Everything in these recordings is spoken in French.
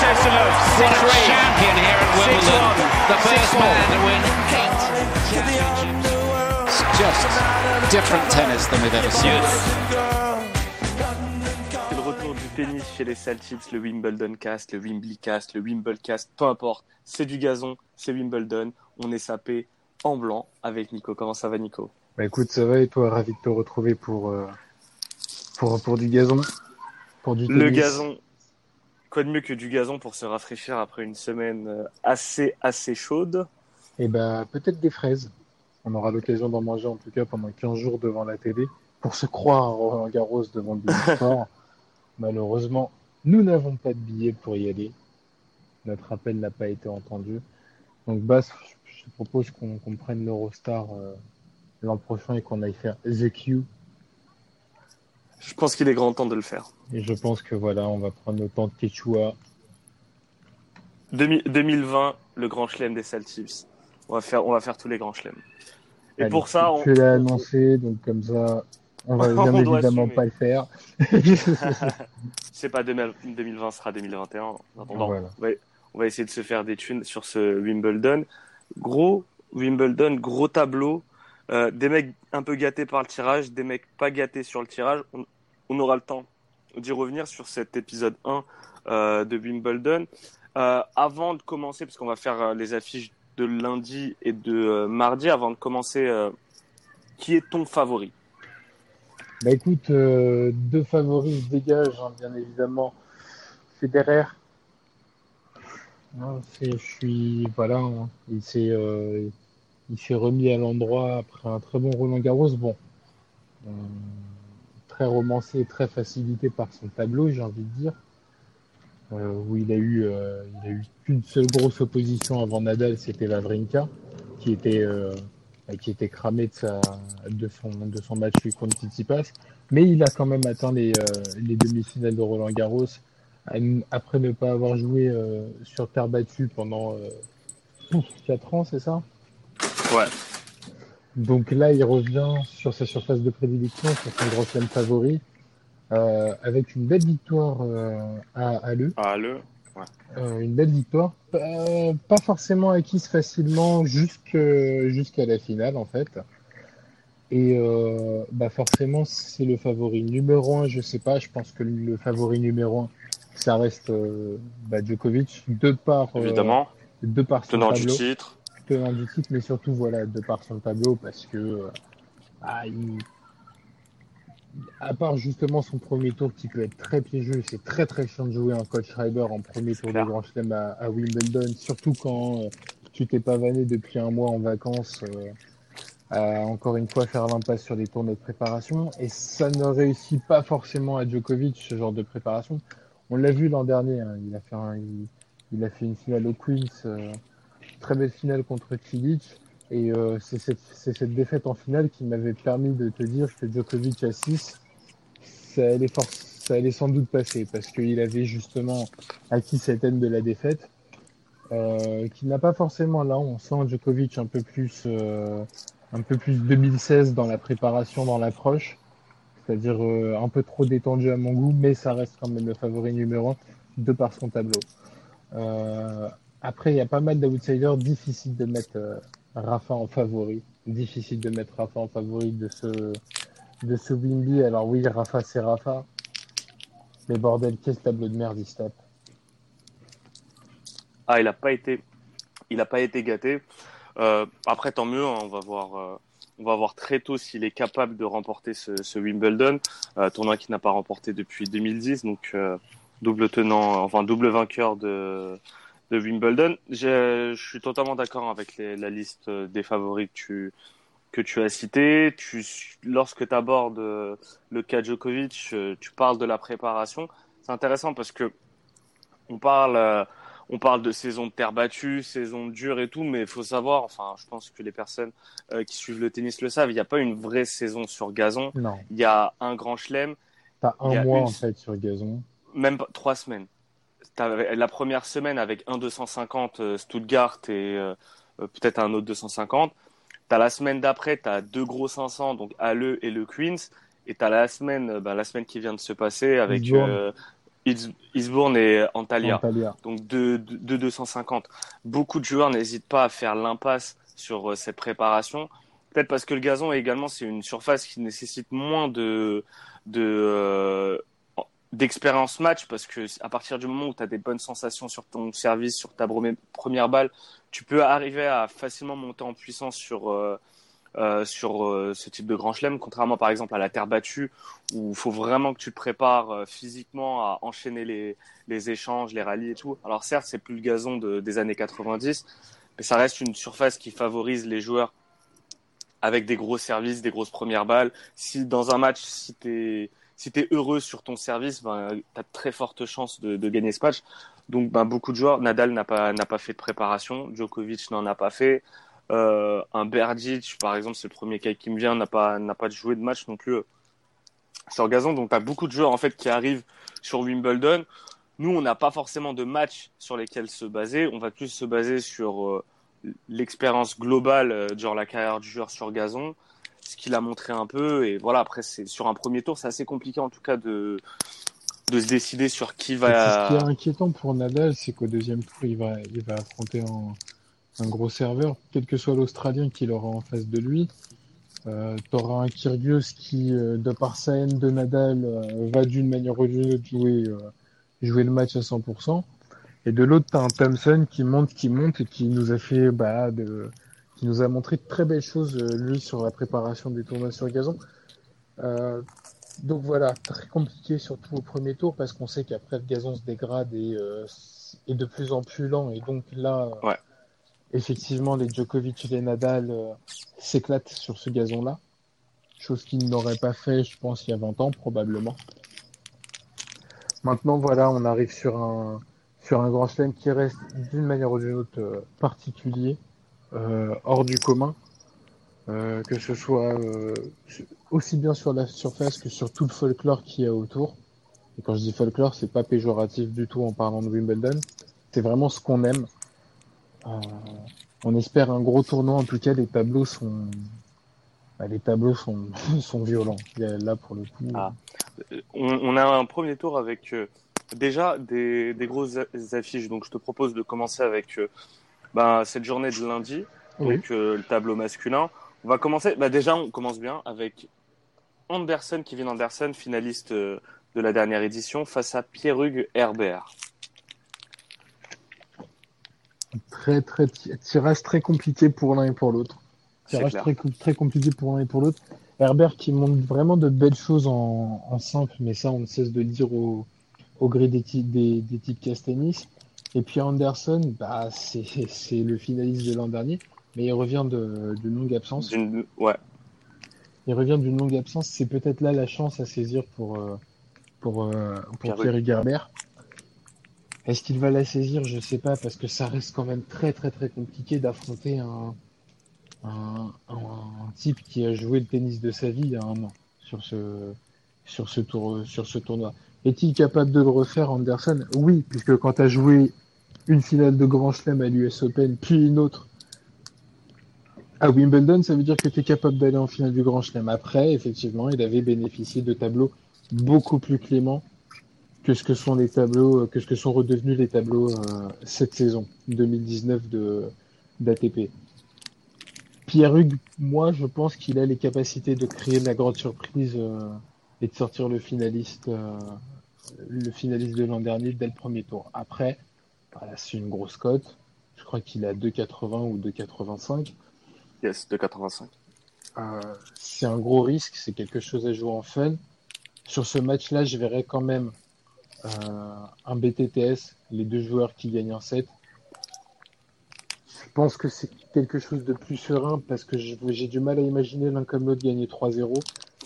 Three sets to love. What a champion here at Wimbledon. The first man to win eight championships. It's just different tennis than we've ever seen. C'est le retour du tennis chez les Celtics, le Wimbledon Cast, le Wimbly Cast, le Wimblecast, peu importe. C'est du gazon, c'est Wimbledon. On est sapé en blanc avec Nico. Comment ça va, Nico? Bah écoute, ça va et toi, ravi de te retrouver pour, euh, pour, pour du gazon, pour du Le tennis? gazon. Quoi de mieux que du gazon pour se rafraîchir après une semaine euh, assez, assez chaude? Et bah peut-être des fraises. On aura l'occasion d'en manger en tout cas pendant 15 jours devant la télé pour se croire à Roland Garros devant le Sport. Malheureusement, nous n'avons pas de billets pour y aller. Notre appel n'a pas été entendu. Donc Bass, je te propose qu'on qu'on prenne l'Eurostar euh, l'an prochain et qu'on aille faire The Q. Je pense qu'il est grand temps de le faire. Et je pense que voilà, on va prendre le temps de Quechua. Demi- 2020, le grand chelem des Celtics. On va faire, on va faire tous les grands chelems. Et Allez, pour ça, on... Tu l'as annoncé, donc comme ça, on va bien évidemment pas le faire. c'est pas 2000 2020, ce sera 2021. En attendant, Voilà. on, va, on va essayer de se faire des thunes sur ce Wimbledon. Gros Wimbledon, gros tableau. Euh, des mecs un peu gâtés par le tirage, des mecs pas gâtés sur le tirage. On, aura le temps d'y revenir sur cet épisode 1 euh, de Wimbledon. Euh, avant de commencer, parce qu'on va faire euh, les affiches de lundi et de mardi, avant de commencer, qui est ton favori? Bah écoute, deux favoris se dégagent, hein, bien évidemment. Federer. C'est- je suis voilà, hein, s'est euh, il s'est remis à l'endroit après un très bon Roland Garros. Bon, euh, très romancé, très facilité par son tableau, j'ai envie de dire. Euh, où il a eu euh, il a eu qu'une seule grosse opposition avant Nadal, c'était Wawrinka, qui était euh, qui était cramé de, son, de son match contre Tsitsipas. Mais il a quand même atteint les, les demi-finales de Roland Garros après ne pas avoir joué sur terre battue pendant euh, 4 ans, c'est ça? Ouais. Donc là, il revient sur sa surface de prédilection, sur son grand chelem favori, euh, avec une belle victoire euh, à, à Le. Ah, le. Euh, une belle victoire, pas, pas forcément acquise facilement jusqu'à la finale en fait. Et euh, bah forcément, c'est le favori numéro un. Je sais pas, je pense que le favori numéro un, ça reste euh, bah, Djokovic, de par, euh, Évidemment, de par son tenant du titre. Tenant du titre, mais surtout voilà, de par son tableau, parce que euh, ah, il- à part justement son premier tour qui peut être très piégeux, c'est très très chiant de jouer un coach Schreiber en premier tour clair. de Grand Chelem à, à Wimbledon, surtout quand euh, tu t'es pas vanné depuis un mois en vacances, euh, à encore une fois faire l'impasse sur les tournois de préparation, et ça ne réussit pas forcément à Djokovic ce genre de préparation. On l'a vu l'an dernier, hein, il a fait un- il, il a fait une finale au Queens, euh, très belle finale contre Cilic. Et euh, c'est cette, défaite en finale qui m'avait permis de te dire que Djokovic à 6, ça allait, ça allait sans doute passer parce qu'il avait justement acquis cette haine de la défaite, euh, qui n'a pas forcément là. On sent Djokovic un peu plus, euh, un peu plus 2016 dans la préparation, dans l'approche, c'est-à-dire un peu trop détendu à mon goût, mais ça reste quand même le favori numéro un de par son tableau. Après, il y a pas mal d'outsiders, difficile de mettre euh, Rafa en favori. Difficile de mettre Rafa en favori de ce, de ce Wimby. Alors oui, Rafa, c'est Rafa. Mais bordel, quel tableau de merde il se tape. Ah, il a pas été, il a pas été gâté. Euh, après, tant mieux. hein, on va voir, euh, on va voir très tôt s'il est capable de remporter ce, ce Wimbledon, tournoi qu'il n'a pas remporté depuis 2010. Donc double tenant, enfin double vainqueur de de Wimbledon. Je, je suis totalement d'accord avec les- la liste des favoris que tu que tu as cité. Tu, lorsque tu abordes euh, le cas Djokovic, euh, tu parles de la préparation. C'est intéressant parce que on parle, euh, on parle de saison de terre battue, saison dure et tout, mais il faut savoir, enfin, je pense que les personnes qui suivent le tennis le savent, il n'y a pas une vraie saison sur gazon. Non, Il y a un grand chelem, t'as un mois une- en fait sur gazon. même pas trois semaines. La première semaine avec un 250 euh, Stuttgart et euh, euh, peut-être un autre 250. T'as la semaine d'après, t'as deux gros 500, donc Halle et le Queens. Et t'as la semaine, bah, la semaine qui vient de se passer avec Eastbourne et Antalya. Antalya. Donc deux, deux, deux 250. Beaucoup de joueurs n'hésitent pas à faire l'impasse sur cette préparation. Peut-être parce que le gazon également c'est une surface qui nécessite moins de de d'expérience match parce que à partir du moment où tu as des bonnes sensations sur ton service, sur ta première balle, tu peux arriver à facilement monter en puissance sur euh, euh, sur euh, ce type de grand chelem, contrairement par exemple à la terre battue où il faut vraiment que tu te prépares euh, physiquement à enchaîner les, les échanges, les rallyes et tout. Alors certes, c'est plus le gazon de- des années 90, mais ça reste une surface qui favorise les joueurs avec des gros services, des grosses premières balles. Si dans un match, si t'es si t'es heureux sur ton service, ben t'as de très fortes chances de, de gagner ce match. Donc ben beaucoup de joueurs, Nadal n'a pas fait de préparation, Djokovic n'en a pas fait. Euh, un Berdic, par exemple, c'est le premier qui me vient, n'a pas joué de match non plus euh, sur gazon. Donc t'as beaucoup de joueurs en fait qui arrivent sur Wimbledon. Nous, on n'a pas forcément de matchs sur lesquels se baser. On va plus se baser sur euh, l'expérience globale euh, durant la carrière du joueur sur gazon, ce qu'il a montré un peu. Et voilà, après, c'est sur un premier tour, c'est assez compliqué en tout cas de de se décider sur qui puis, Ce va. qui est inquiétant pour Nadal, c'est qu'au deuxième tour, il va, il va affronter un, un gros serveur, quel que soit l'Australien qu'il aura en face de lui. Euh, T'auras un Kyrgios qui, euh, de par sa haine de Nadal, euh, va d'une manière ou d'une autre jouer, euh, jouer le match à 100%. Et de l'autre, t'as un Thompson qui monte, qui monte et qui nous a fait, bah, de, qui nous a montré de très belles choses, euh, lui, sur la préparation des tournois sur gazon. Euh, donc voilà, très compliqué surtout au premier tour parce qu'on sait qu'après le gazon se dégrade et euh, est de plus en plus lent et donc là, Ouais. effectivement, les Djokovic et les Nadal euh, s'éclatent sur ce gazon-là, chose qu'ils n'auraient pas fait, je pense, il y a 20 ans probablement. Maintenant, voilà, on arrive sur un sur un grand chelem qui reste d'une manière ou d'une autre particulier, hors du commun, euh, que ce soit euh, aussi bien sur la surface que sur tout le folklore qu'il y a autour. Et quand je dis folklore, c'est pas péjoratif du tout en parlant de Wimbledon. C'est vraiment ce qu'on aime. Euh, on espère un gros tournoi. En tout cas, les tableaux sont, bah, les tableaux sont, sont violents. Là, pour le coup, Ah. On, a un premier tour avec euh, déjà des, des grosses affiches. Donc, je te propose de commencer avec euh, ben, cette journée de lundi, Oui. donc euh, le tableau masculin. On va commencer. Bah, déjà, on commence bien avec Anderson, Kevin Anderson, finaliste euh, de la dernière édition, face à Pierre-Hugues Herbert. très, très, ti- tirage très compliqué pour l'un et pour l'autre. Tirage très, com- très compliqué pour l'un et pour l'autre. Herbert qui montre vraiment de belles choses en, en simple, mais ça, on ne cesse de le dire au, au gré des, des, des types Castanis. Et puis Anderson, bah, c'est le finaliste de l'an dernier, mais il revient d'une longue absence. Ouais, Il revient d'une longue absence. C'est peut-être là la chance à saisir pour, euh, pour, euh, pour. Pierre Herbert. Est-ce qu'il va la saisir? Je sais pas, parce que ça reste quand même très très très compliqué d'affronter un, un, un, un type qui a joué le tennis de sa vie il y a un an sur ce, sur ce tour, sur ce tournoi. Est-il capable de le refaire, Anderson? Oui, puisque quand tu as joué une finale de Grand Chelem à l'US Open, puis une autre à Wimbledon, ça veut dire que tu es capable d'aller en finale du Grand Chelem. Après, effectivement, il avait bénéficié de tableaux beaucoup plus cléments que ce que sont les tableaux, que ce que sont redevenus les tableaux euh, cette saison 2019 de d'ATP. Pierre Hugues, moi, je pense qu'il a les capacités de créer la grande surprise euh, et de sortir le finaliste, euh, le finaliste de l'an dernier dès le premier tour. Après, voilà, c'est une grosse cote. Je crois qu'il a 2,80 ou 2,85. yes, de 85. Euh, c'est un gros risque, c'est quelque chose à jouer en fun. Sur ce match-là, je verrais quand même euh, un BTTS, les deux joueurs qui gagnent un set. Je pense que c'est quelque chose de plus serein parce que j'ai du mal à imaginer l'un comme l'autre gagner 3-0.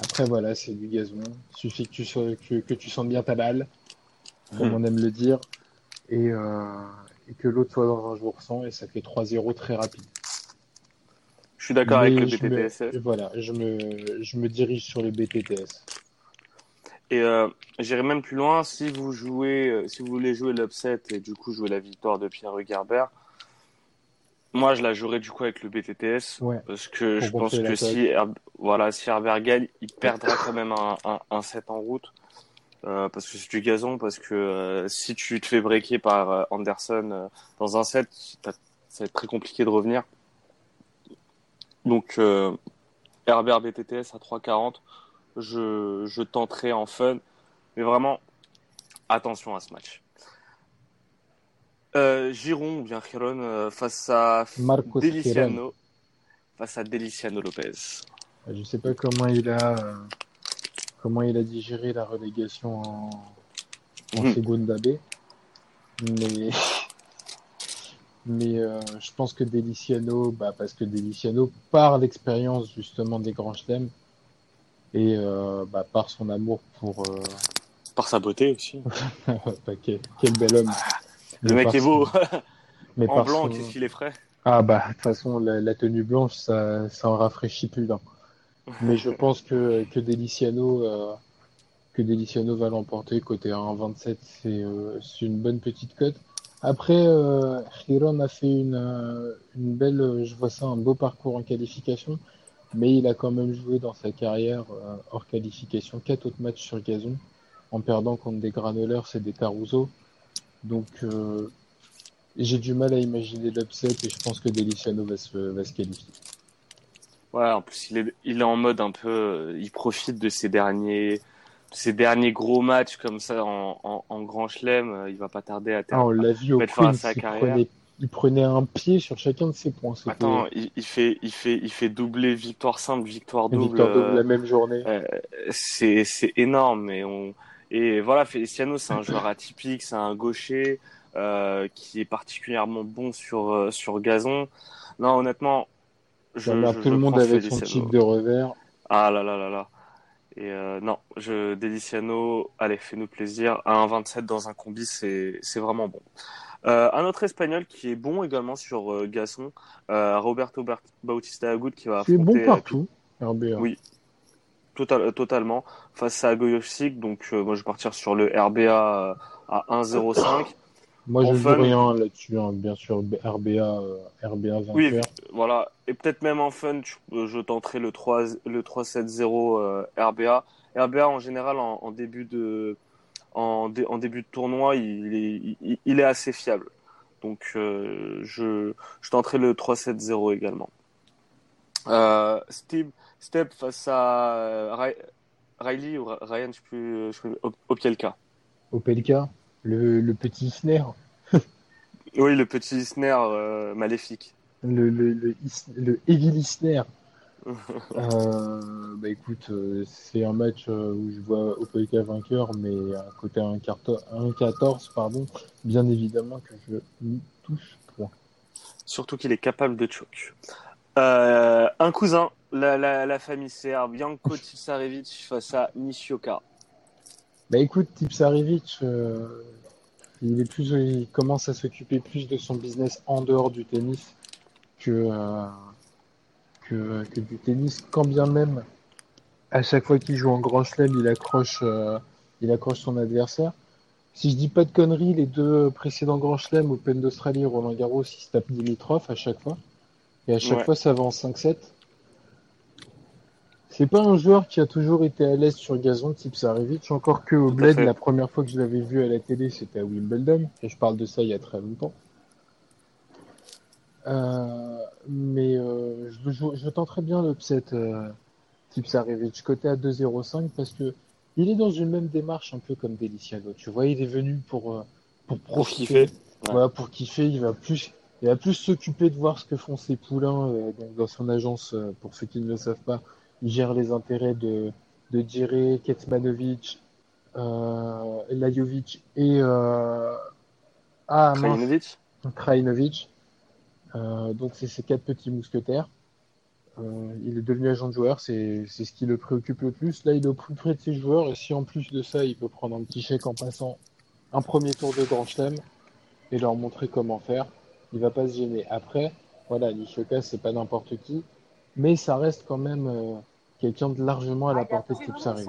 Après, voilà, c'est du gazon. Il suffit que tu, sois, que, que tu sentes bien ta balle, comme Hmm. on aime le dire. Et, euh, et que l'autre soit dans un jour sans et ça fait 3-0 très rapide. Je suis d'accord avec le BTTSS. Voilà, je me, je me dirige sur le BTTS. Et euh, j'irai même plus loin. Si vous jouez, euh, si vous voulez jouer l'upset et du coup jouer la victoire de Pierre Gerber, moi je la jouerai du coup avec le BTTS Ouais. parce que je pense que si voilà si Herbert gagne, il perdra quand même un, un, un set en route euh, parce que c'est du gazon parce que euh, si tu te fais breaker par euh, Anderson euh, dans un set, ça va être très compliqué de revenir. Donc Herbert BTTS à 3,40 je, je tenterai en fun. Mais vraiment, attention à ce match. Euh, Giron ou bien Giron euh, face à Marcos Deliciano. Face à Deliciano Lopez. Je sais pas comment il a euh, comment il a digéré la relégation en, en Mhm. Segunda B, mais mais euh, je pense que Deliciano, bah parce que Deliciano par l'expérience justement des grands chelems et euh, bah, par son amour pour Par sa beauté aussi. bah, quel, quel bel homme. Le mec est beau. mais en blanc, son- qu'est-ce qu'il est frais Ah bah de toute façon la, la tenue blanche ça ça en rafraîchit plus d'un. Mais je pense que que Deliciano euh, que Deliciano va l'emporter côté 1,27 c'est euh, une bonne petite cote. Après euh, Giron a fait une euh, une belle euh, je vois ça un beau parcours en qualification mais il a quand même joué dans sa carrière hors qualification quatre autres matchs sur gazon en perdant contre des granuleurs et des Caruso. Donc euh, j'ai du mal à imaginer l'upset et je pense que Deliciano va se, va se qualifier. Ouais, en plus, il est, il est en mode un peu. euh, Il profite de ses derniers, de ses derniers gros matchs comme ça en, en, en grand chelem. euh, Il va pas tarder à Ah, terminer. on l'a vu au Queens, sa il carrière. prenait, il prenait un pied sur chacun de ses points. Attends, il, il fait, il fait, il fait doubler victoire simple, victoire double. victoire double euh, la même journée. c'est c'est énorme et on et voilà Feliciano c'est un joueur atypique c'est un gaucher euh, qui est particulièrement bon sur euh, sur gazon non honnêtement je, J'emmerde je- tout le monde avec son Feliciano. chip de revers. ah là là là là et euh, non je Deliciano allez fais-nous plaisir à 1,27 dans un combi c'est vraiment bon euh, un autre espagnol qui est bon également sur euh, gazon Roberto Bautista Agut qui va C'est bon affronter, euh, partout. RBA. Oui. Total, euh, totalement face à Goyovsik. Donc, euh, moi, je vais partir sur le RBA euh, à 1,05. Moi, je ne fun. rien là-dessus. hein. Bien sûr, RBA, RBA. Oui, Voilà. Et peut-être même en fun, je, tenterai le 3, le 3-7-0 euh, RBA. RBA, en général, en, en début de, en, dé- en début de tournoi, il est, il, il est assez fiable. Donc, euh, je, je tenterai le 3-7-0 également. Euh, Steve, Step face à euh, Riley ou Ryan, je plus, je sais plus, Op- Opielka. Opelka, le, le petit snare, Oui, le petit snare euh, maléfique. le, le, le, is- le Evil. Euh, bah écoute, euh, c'est un match où je vois Opelka vainqueur, mais à côté 1-14, pardon, bien évidemment que je n'y touche point. Surtout qu'il est capable de choke. Euh, un cousin, la, la, la famille serbe, Janko Tipsarevic face à Nishioka. Bah écoute, Tipsarevic, euh, il est plus, il commence à s'occuper plus de son business en dehors du tennis que, euh, que, que du tennis, quand bien même à chaque fois qu'il joue en grand chelem, il accroche, euh, il accroche son adversaire. Si je dis pas de conneries, les deux précédents grands chelems, Open d'Australie et Roland Garros, ils se tapent Dimitrov à chaque fois. Et à chaque Ouais. fois, ça va en 5-7. C'est pas un joueur qui a toujours été à l'aise sur gazon, type Sarevic, encore que au Tout Bled, la première fois que je l'avais vu à la télé, c'était à Wimbledon, et je parle de ça il y a très longtemps. Euh, mais euh, je, je, je tenterais bien l'upset euh, type Sarevic, côté à 2-0-5, parce que il est dans une même démarche un peu comme Deliciano. Tu vois, il est venu pour, euh, pour Pour profiter. kiffer. Ouais. Voilà, pour kiffer, il va plus, il va plus s'occuper de voir ce que font ses poulains dans son agence. pour ceux qui ne le savent pas, il gère les intérêts de de Djere, Ketsmanovic, euh, Lajovic et euh, ah Krajinovic Krajinovic. Euh, donc c'est ces quatre petits mousquetaires. Euh, il est devenu agent de joueur, c'est ce qui le préoccupe le plus. Là, il est au plus près de ses joueurs et si en plus de ça, il peut prendre un petit chèque en passant un premier tour de Grand Chelem, et leur montrer comment faire. Il va pas se gêner. Après, voilà, Nishoka, c'est pas n'importe qui, mais ça reste quand même euh, quelqu'un de largement à la portée de Kipsarevich.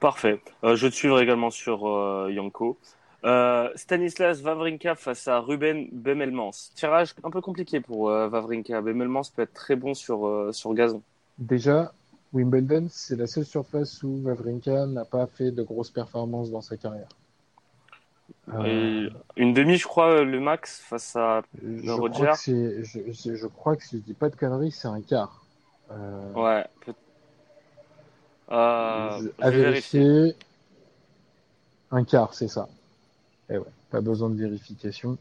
Parfait. Euh, je te suivre également sur euh, Yanko. Euh, Stanislas Wawrinka face à Ruben Bemelmans. Tirage un peu compliqué pour euh, Wawrinka. Bemelmans peut être très bon sur, euh, sur gazon. Déjà, Wimbledon, c'est la seule surface où Wawrinka n'a pas fait de grosses performances dans sa carrière. Euh, Et une demi, je crois, le max face à je, Roger. crois que je, crois que si je dis pas de conneries, c'est un quart. Euh, Ouais. peut- Euh, je- à vérifier. vérifier. Un quart, c'est ça. Et ouais, pas besoin de vérification.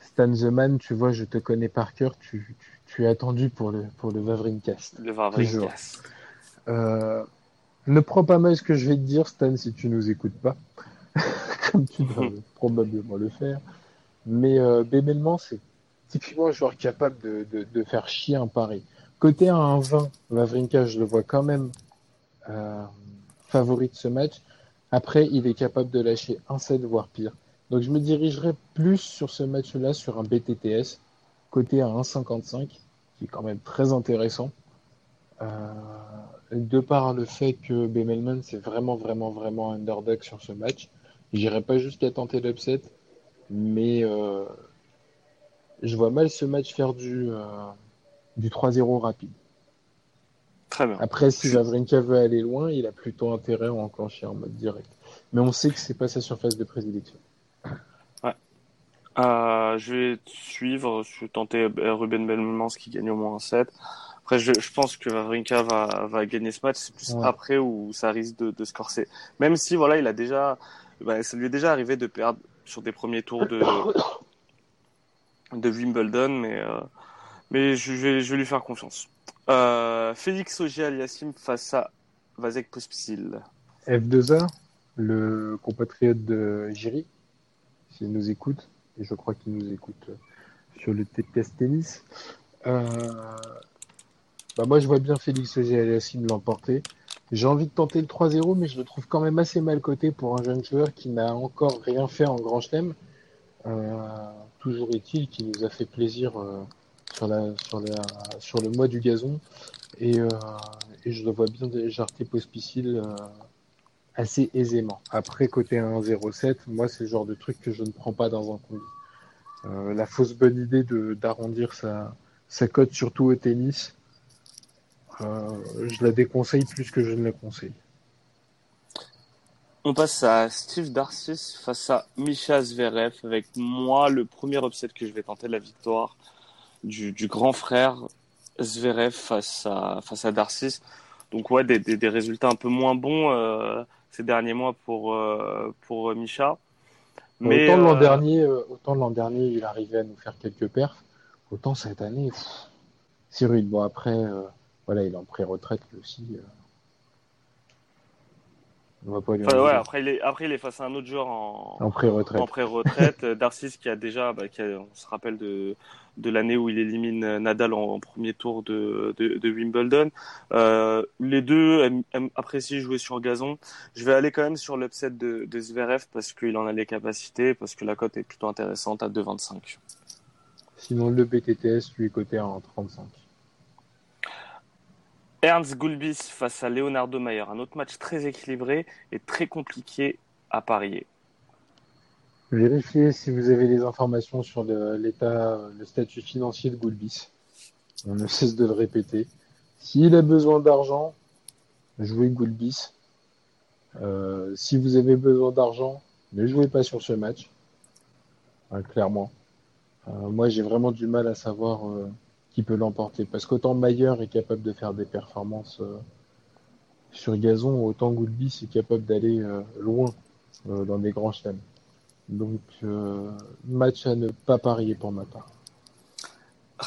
Stan The Man, tu vois, je te connais par cœur, tu, tu, tu es attendu pour le, pour le Wawrinkast. Le. Euh, ne prends pas mal ce que je vais te dire, Stan, si tu nous écoutes pas, comme tu dois probablement le faire. Mais euh, c'est typiquement un joueur capable de, faire chier un pari. Côté à 1-20, Wawrinka, je le vois quand même euh, favori de ce match. Après, il est capable de lâcher un 7, voire pire. Donc je me dirigerai plus sur ce match-là, sur un BTTS, côté à 1,55, qui est quand même très intéressant. Euh, de par le fait que Bemelman c'est vraiment vraiment vraiment underdog sur ce match, j'irai pas jusqu'à tenter l'upset, mais euh, je vois mal ce match faire du euh, du 3-0 rapide. Très bien. Après, si Wawrinka veut aller loin, il a plutôt intérêt à enclencher en mode direct. Mais on sait que c'est pas sa surface de prédilection. Euh, je vais suivre. Je vais tenter Ruben Belmans qui gagne au moins un 7. Après, je, je pense que Wawrinka va, va gagner ce match. C'est plus Ouais. après où ça risque de, de se corser. Même si, voilà, il a déjà, bah, ça lui est déjà arrivé de perdre sur des premiers tours de, Wimbledon, mais, euh, mais je vais, lui faire confiance. Euh, Félix Auger-Aliassime face à Vasek Pospisil. F2A, le compatriote de Jiri, s'il nous écoute, et je crois qu'il nous écoute euh, sur le TPS Tennis. Bah moi, je vois bien Félix Auger-Aliassime l'emporter. J'ai envie de tenter le 3-0, mais je le trouve quand même assez mal coté pour un jeune joueur qui n'a encore rien fait en Grand Chelem. Euh, toujours est-il qu'il nous a fait plaisir euh, sur, le mois du gazon. Et, euh, je le vois bien jarter Pospisil euh, assez aisément. Après, côté 1-0-7, moi, c'est le genre de truc que je ne prends pas dans un combi. La fausse bonne idée d'arrondir sa, sa cote, surtout au tennis, je la déconseille plus que je ne la conseille. On passe à Steve Darcis face à Misha Zverev avec moi le premier upset que je vais tenter la victoire du, du grand frère Zverev face à face à Darcis. Donc ouais des, des, des résultats un peu moins bons euh, ces derniers mois pour euh, pour Misha. autant l'an euh, dernier, euh, autant l'an dernier, il arrivait à nous faire quelques perfs. Autant cette année, pff, c'est rude. Bon après, euh, voilà, il est en pré-retraite lui aussi. euh. On va pas lui en enfin, ouais, après il est après il est face à un autre joueur en En pré-retraite. en pré-retraite. Darcis qui a déjà, bah, qui a- on se rappelle de, de l'année où il élimine Nadal en, en premier tour de, de, de Wimbledon. Euh, les deux aiment, aiment- apprécient jouer sur gazon. Je vais aller quand même sur l'upset de, de Zverev parce qu'il en a les capacités, parce que la cote est plutôt intéressante à 2,25. Sinon, le BTTS lui est coté en 35. Ernst Gulbis face à Leonardo Mayer. Un autre match très équilibré et très compliqué à parier. Vérifiez si vous avez les informations sur l'état, le statut financier de Goulbis. On ne cesse de le répéter. S'il a besoin d'argent, jouez Goulbis. Euh, si vous avez besoin d'argent, ne jouez pas sur ce match. Euh, clairement. Euh, moi, j'ai vraiment du mal à savoir euh, qui peut l'emporter. Parce qu'autant Mayer est capable de faire des performances euh, sur gazon, autant Goulbis est capable d'aller euh, loin euh, dans des grands chelems. Donc, match à ne pas parier pour ma part.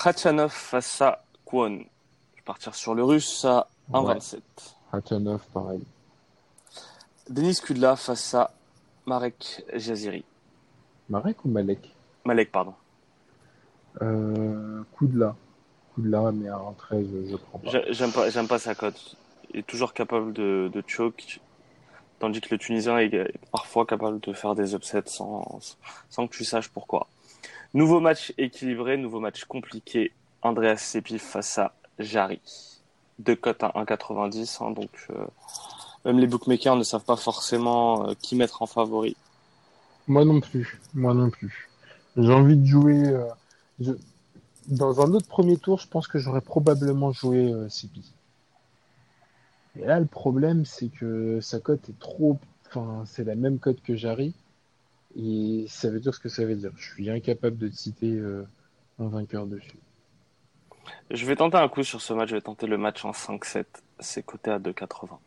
Khachanov face à Kwon. Je vais partir sur le russe à 1,27. Hatchanov, pareil. Denis Kudla face à Marek Jaziri. Marek ou Malek? Malek, pardon. euh, Koudla. Koudla, mais à 1,13, je prends pas. J'ai- J'aime pas, j'aime pas sa cote. Il est toujours capable de, de choke. tandis que le Tunisien est parfois capable de faire des upsets sans, sans que tu saches pourquoi. Nouveau match équilibré, nouveau match compliqué. Andreas Sepi face à Jari. Deux cotes à 1,90, hein, donc euh, même les bookmakers ne savent pas forcément euh, qui mettre en favori. Moi non plus, moi non plus. J'ai envie de jouer. euh, je- Dans un autre premier tour, je pense que j'aurais probablement joué euh, Sipi. Et là, le problème, c'est que sa cote est trop. Enfin, c'est la même cote que Jarry. Et ça veut dire ce que ça veut dire. Je suis incapable de te citer euh, un vainqueur dessus. Je vais tenter un coup sur ce match, je vais tenter le match en 5-7. C'est coté à 2,80.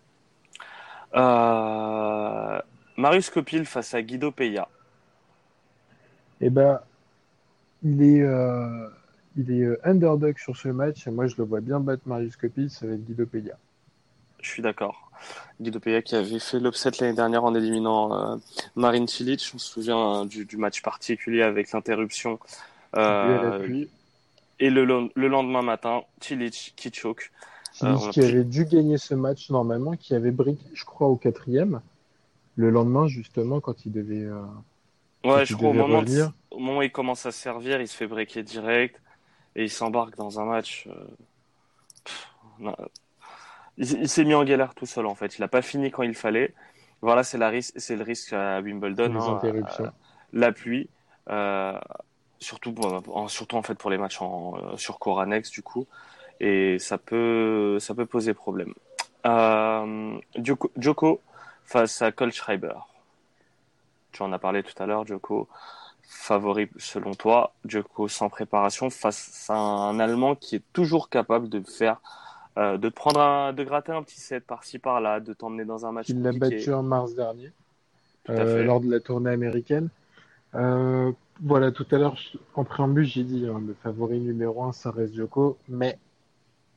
Euh, Marius Copil face à Guido Peya. Eh ben, il est, euh, il est euh, underdog sur ce match. Et moi, je le vois bien battre Marius va être Guido Pella. Je suis d'accord. Guido Peya qui avait fait l'upset l'année dernière en éliminant euh, Marin Cilic. Je me souviens hein, du, du match particulier avec l'interruption. Euh, et le, le lendemain matin, Cilic qui choke. Qui, Euh, on avait dû gagner ce match normalement, qui avait briqué, je crois, au quatrième. Le lendemain, justement, quand il devait. euh, Ouais, Quand je il crois au moment, de- au moment où il commence à servir, il se fait breaker direct et il s'embarque dans un match. euh, pff, il il s'est mis en galère tout seul en fait. Il a pas fini quand il fallait. Voilà, c'est la ris- c'est le risque à Wimbledon. les hein, interruptions. euh, la pluie, euh, surtout en, surtout en fait pour les matchs en, sur court annexe du coup, et ça peut ça peut poser problème. Euh, Djoko, Djoko face à Schreiber. Tu en as parlé tout à l'heure, Djoko favori selon toi, Djoko sans préparation face à un Allemand qui est toujours capable de faire, euh, de prendre un, de gratter un petit set par-ci par-là, de t'emmener dans un match Il l'a battu en mars dernier, euh, lors de la tournée américaine. Euh, voilà, tout à l'heure, en préambule, j'ai dit hein, le favori numéro un, ça reste Djoko, mais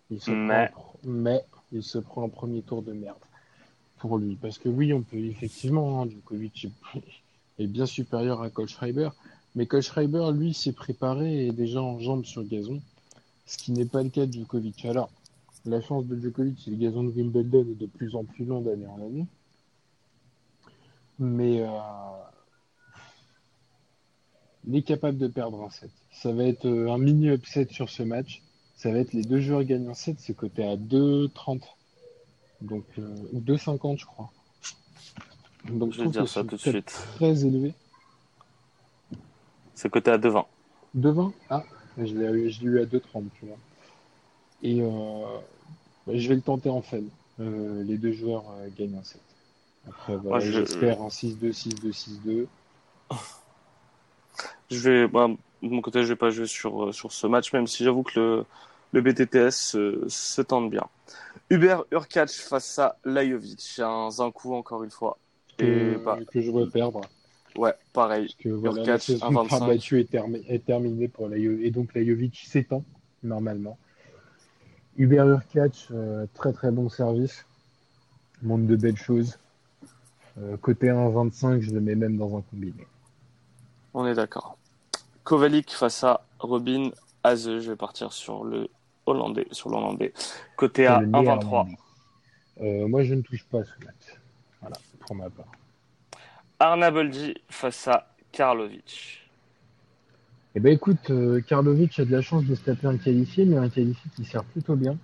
il se Mais. prend, en- mais il se prend un premier tour de merde pour lui. Parce que oui, on peut effectivement, hein, Djokovic est, bien supérieur à Kohlschreiber, mais Kohlschreiber, lui, s'est préparé et déjà en jambes sur gazon, ce qui n'est pas le cas de Djokovic. Alors, la chance de Djokovic, c'est que le gazon de Wimbledon est de plus en plus long d'année en année. Mais euh, il est capable de perdre un set. Ça va être euh, un mini upset sur ce match. Ça va être les deux joueurs gagnent un set, c'est coté à 2,30. Donc, euh, ou 2,50 je crois. Donc Je vais trouve dire ça tout de suite. Très élevé. C'est coté à 2,20. 2,20 Ah, je l'ai eu- je à 2,30, tu vois. Et euh, bah, je vais le tenter en faible. Euh, les deux joueurs euh, gagnent un set. Après, voilà, Ouais, je- j'espère un 6-2, 6-2, 6-2. Je vais, bah, de mon côté, je vais pas jouer sur, euh, sur ce match, même si j'avoue que le, le BTTS se, se tente bien. Hubert Urkac face à Lajovic. Un Zinkou, encore une fois. Que, bah, que je veux perdre. ouais, pareil. Parce que voilà, la saison 1,25. par battue est, termi- est terminée pour la et donc Lajovic s'étend normalement. Hubert Urkac, euh, très très bon service, montre de belles choses. Euh, côté 1,25, je le mets même dans un combiné. On est d'accord. Kovalik face à Robin Haze. Je vais partir sur le hollandais, sur l'hollandais. Côté à C'est le 1,23. néerlandais. Euh, moi, je ne touche pas à ce match. Voilà, pour ma part. Arnaboldi face à Karlovic. Eh ben écoute, euh, Karlovic a de la chance de se taper un qualifié, mais un qualifié qui sert plutôt bien.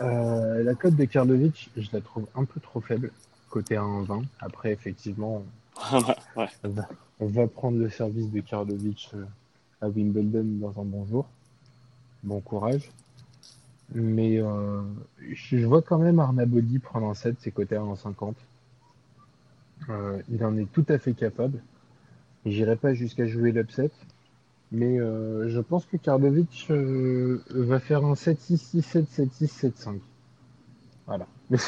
Euh, la cote de Karlovic, je la trouve un peu trop faible, côté 1,20. Après, effectivement, ouais. on va, on va prendre le service de Karlovic euh, à Wimbledon dans un bon jour. Bon courage. Mais euh, je vois quand même Arnabodi prendre un set, c'est côté 1,50. Euh, il en est tout à fait capable. J'irai pas jusqu'à jouer l'upset. Mais euh, je pense que Karlovic euh, va faire un 7-6, 6-7, 7-6, 7-5. Voilà.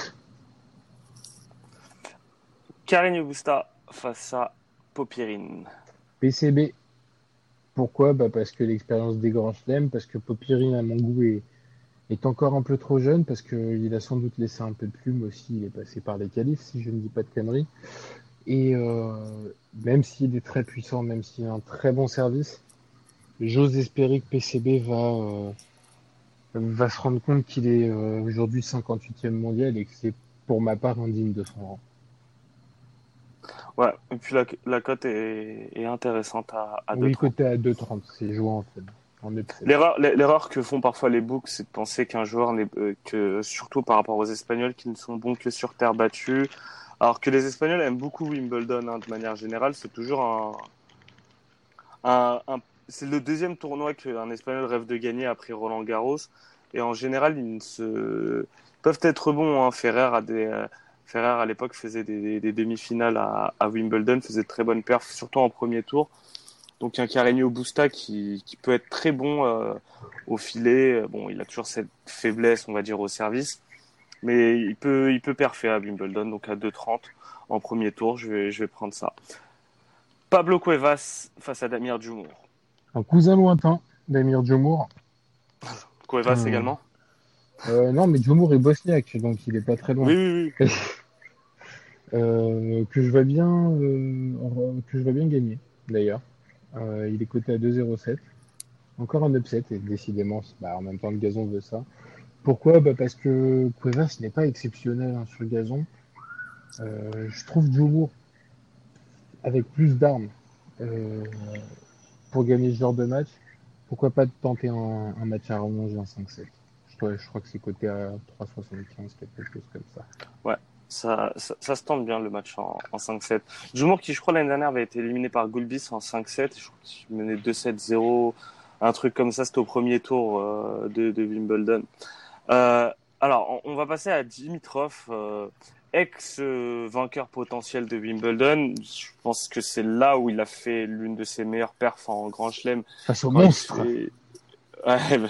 Karine Busta face à Popirine. PCB. Pourquoi? Bah Parce que l'expérience des grands chelems, parce que Popirine, à mon goût, est, est encore un peu trop jeune, parce qu'il a sans doute laissé un peu de plume aussi. Il est passé par les qualifs, si je ne dis pas de conneries. Et euh, même s'il est très puissant, même s'il a un très bon service, j'ose espérer que PCB va, euh, va se rendre compte qu'il est euh, aujourd'hui 58e mondial et que c'est pour ma part indigne de son rang. Ouais, et puis la, la cote est, est intéressante à, à Oui, 2,30. côté à 2,30, c'est jouant en fait. L'erreur, que font parfois les books, c'est de penser qu'un joueur euh, surtout par rapport aux Espagnols, qui ne sont bons que sur terre battue. Alors que les Espagnols aiment beaucoup Wimbledon, hein, de manière générale, c'est toujours un, c'est le deuxième tournoi qu'un Espagnol rêve de gagner après Roland Garros. Et en général, ils peuvent être bons. Hein. Euh, Ferrer à l'époque faisait des, demi-finales à Wimbledon, faisait de très bonnes perfs, surtout en premier tour. Donc un Carreño Busta qui, qui peut être très bon euh, au filet. Bon, il a toujours cette faiblesse, on va dire, au service. Mais il peut, il peut à Wimbledon, donc à 2,30 en premier tour. Je vais, je vais prendre ça. Pablo Cuevas face à Damir Djumour. Un cousin lointain d'Amir Djomour. Cuevas Hmm. également Euh, non, mais Djomour est bosniaque, donc il est pas très loin. Oui, oui, oui. Euh, que je vois bien, euh, que je vois bien gagner, d'ailleurs. Euh, il est coté à 2,07. Encore un upset, et décidément, bah, en même temps, le gazon veut ça. Pourquoi? Bah Parce que Cuevas n'est pas exceptionnel hein, sur le gazon. Euh, je trouve Djomour avec plus d'armes euh, pour gagner ce genre de match. Pourquoi pas tenter un, match à rallonge en 5-7 je crois, que c'est coté à 3,75, quelque chose comme ça. Ça, ça, ça se tente bien le match en, en 5-7. Djumour qui, je crois, l'année dernière avait été éliminé par Gulbis en 5-7. Je crois qu'il menait 2-7-0, un truc comme ça. C'était au premier tour euh, de, de Wimbledon. Euh, alors, on, on va passer à Dimitrov, euh, ex-vainqueur potentiel de Wimbledon. Je pense que c'est là où il a fait l'une de ses meilleures perfs en Grand Chelem. Face au monstre c'est- Ouais, bah,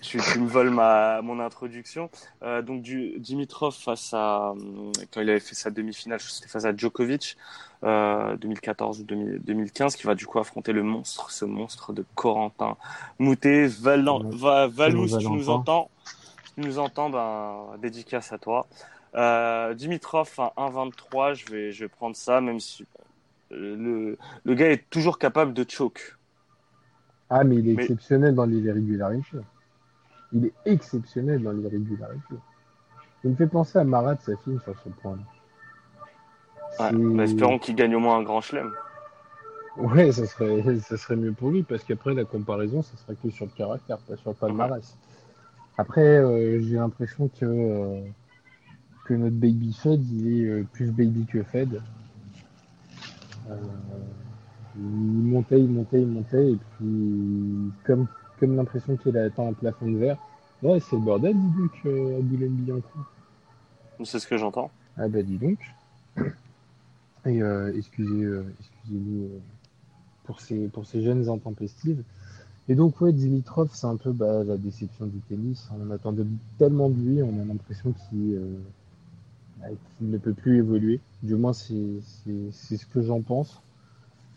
tu, tu me voles ma, mon introduction. Euh, donc du Dimitrov face à hum, quand il avait fait sa demi-finale, c'était face à Djokovic, euh, 2014 ou 2000 2015, qui va du coup affronter le monstre, ce monstre de Corentin Moutet. Valan, va, Valou, si tu nous entends, si tu nous entends, ben dédicace à toi. Euh, Dimitrov à 1,23, je vais, je vais prendre ça, même si euh, le, le gars est toujours capable de choke. Ah, mais il est Mais- exceptionnel dans l'irrégularité. Il est exceptionnel dans l'irrégularité. Il me fait penser à Marat, sa fille, sur ce point-là. Ouais, bah, espérons qu'il gagne au moins un grand chelem. Ouais, ça serait, ça serait mieux pour lui, parce qu'après, la comparaison, ça serait que sur le caractère, pas sur le palmarès. Après, euh, j'ai l'impression que, euh, que notre baby Fed, il est euh, plus baby que Fed. Euh, il montait, il montait, il montait, et puis, comme, comme l'impression qu'il a atteint un plafond de verre, ouais, c'est le bordel, dis donc, euh, à Boulogne-Billancourt. C'est ce que j'entends. Ah bah dis donc. Et euh, excusez, euh, excusez-nous euh, pour ces pour ces jeunes intempestives. Et donc ouais, Dimitrov, c'est un peu bah, la déception du tennis. On attendait tellement de lui, on a l'impression qu'il euh, bah, ne peut plus évoluer. Du moins c'est ce que j'en pense.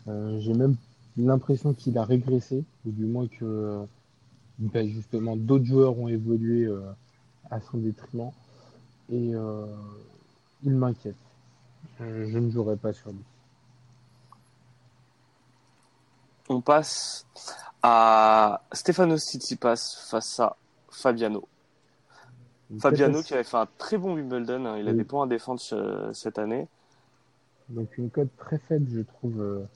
Euh, J'ai même l'impression qu'il a régressé, ou du moins que euh, bah, justement d'autres joueurs ont évolué euh, à son détriment. Et il m'inquiète. Je ne jouerai pas sur lui. On passe à Stefanos Tsitsipas face à Fabiano. Fabiano qui avait fait un très bon Wimbledon. hein. Il a des points à défendre ce- cette année. Donc une cote très faible, je trouve,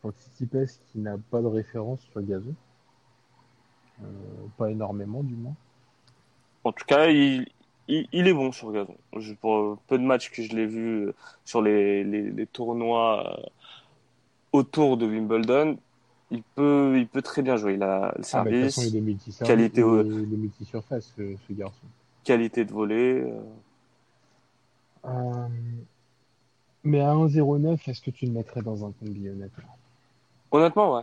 pour Tsitsipas qui n'a pas de référence sur gazon. Euh, pas énormément, du moins. En tout cas, il, il, il est bon sur gazon. Je, pour peu de matchs que je l'ai vu euh, sur les, les, les tournois euh, autour de Wimbledon, il peut, il peut très bien jouer. Il a le Ah, bah, service, façon, multi qualité au- multi-surface, ce, ce garçon. qualité de volée. euh. Euh, mais à 1,09, est-ce que tu le mettrais dans un combi, honnêtement? Honnêtement, ouais.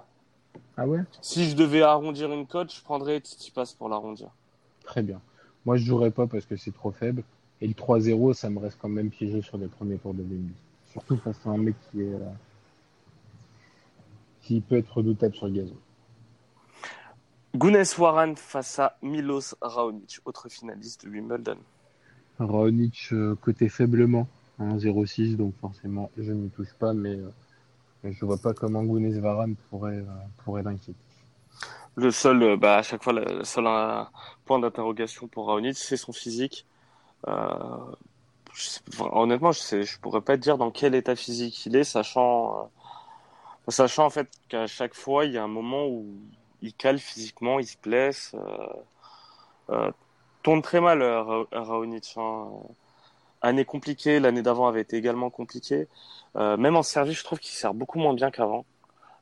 Ah ouais? Si je devais arrondir une cote, je prendrais Tsitsipas pour l'arrondir. Très bien. Moi, je jouerai pas parce que c'est trop faible. Et le 3-0, ça me reste quand même piégé sur les premiers tours de Wembley. Surtout face à un mec qui est, euh, qui peut être redoutable sur le gazon. Gunes Waran face à Milos Raonic, autre finaliste de Wimbledon. Raonic euh, côté faiblement, hein, 0-6, donc forcément, je n'y touche pas, mais euh, je vois pas comment Gounes Varan pourrait, euh, pourrait l'inquiéter. Le seul, euh, bah, à chaque fois, le seul euh, point d'interrogation pour Raonic, c'est son physique. Honnêtement, je sais, je pourrais pas te dire dans quel état physique il est, sachant, sachant en fait qu'à chaque fois, il y a un moment où il cale physiquement, il se blesse. Euh, tourne très mal, Ra- Raonic. hein. Année compliquée, l'année d'avant avait été également compliquée. Euh, même en service, je trouve qu'il sert beaucoup moins bien qu'avant.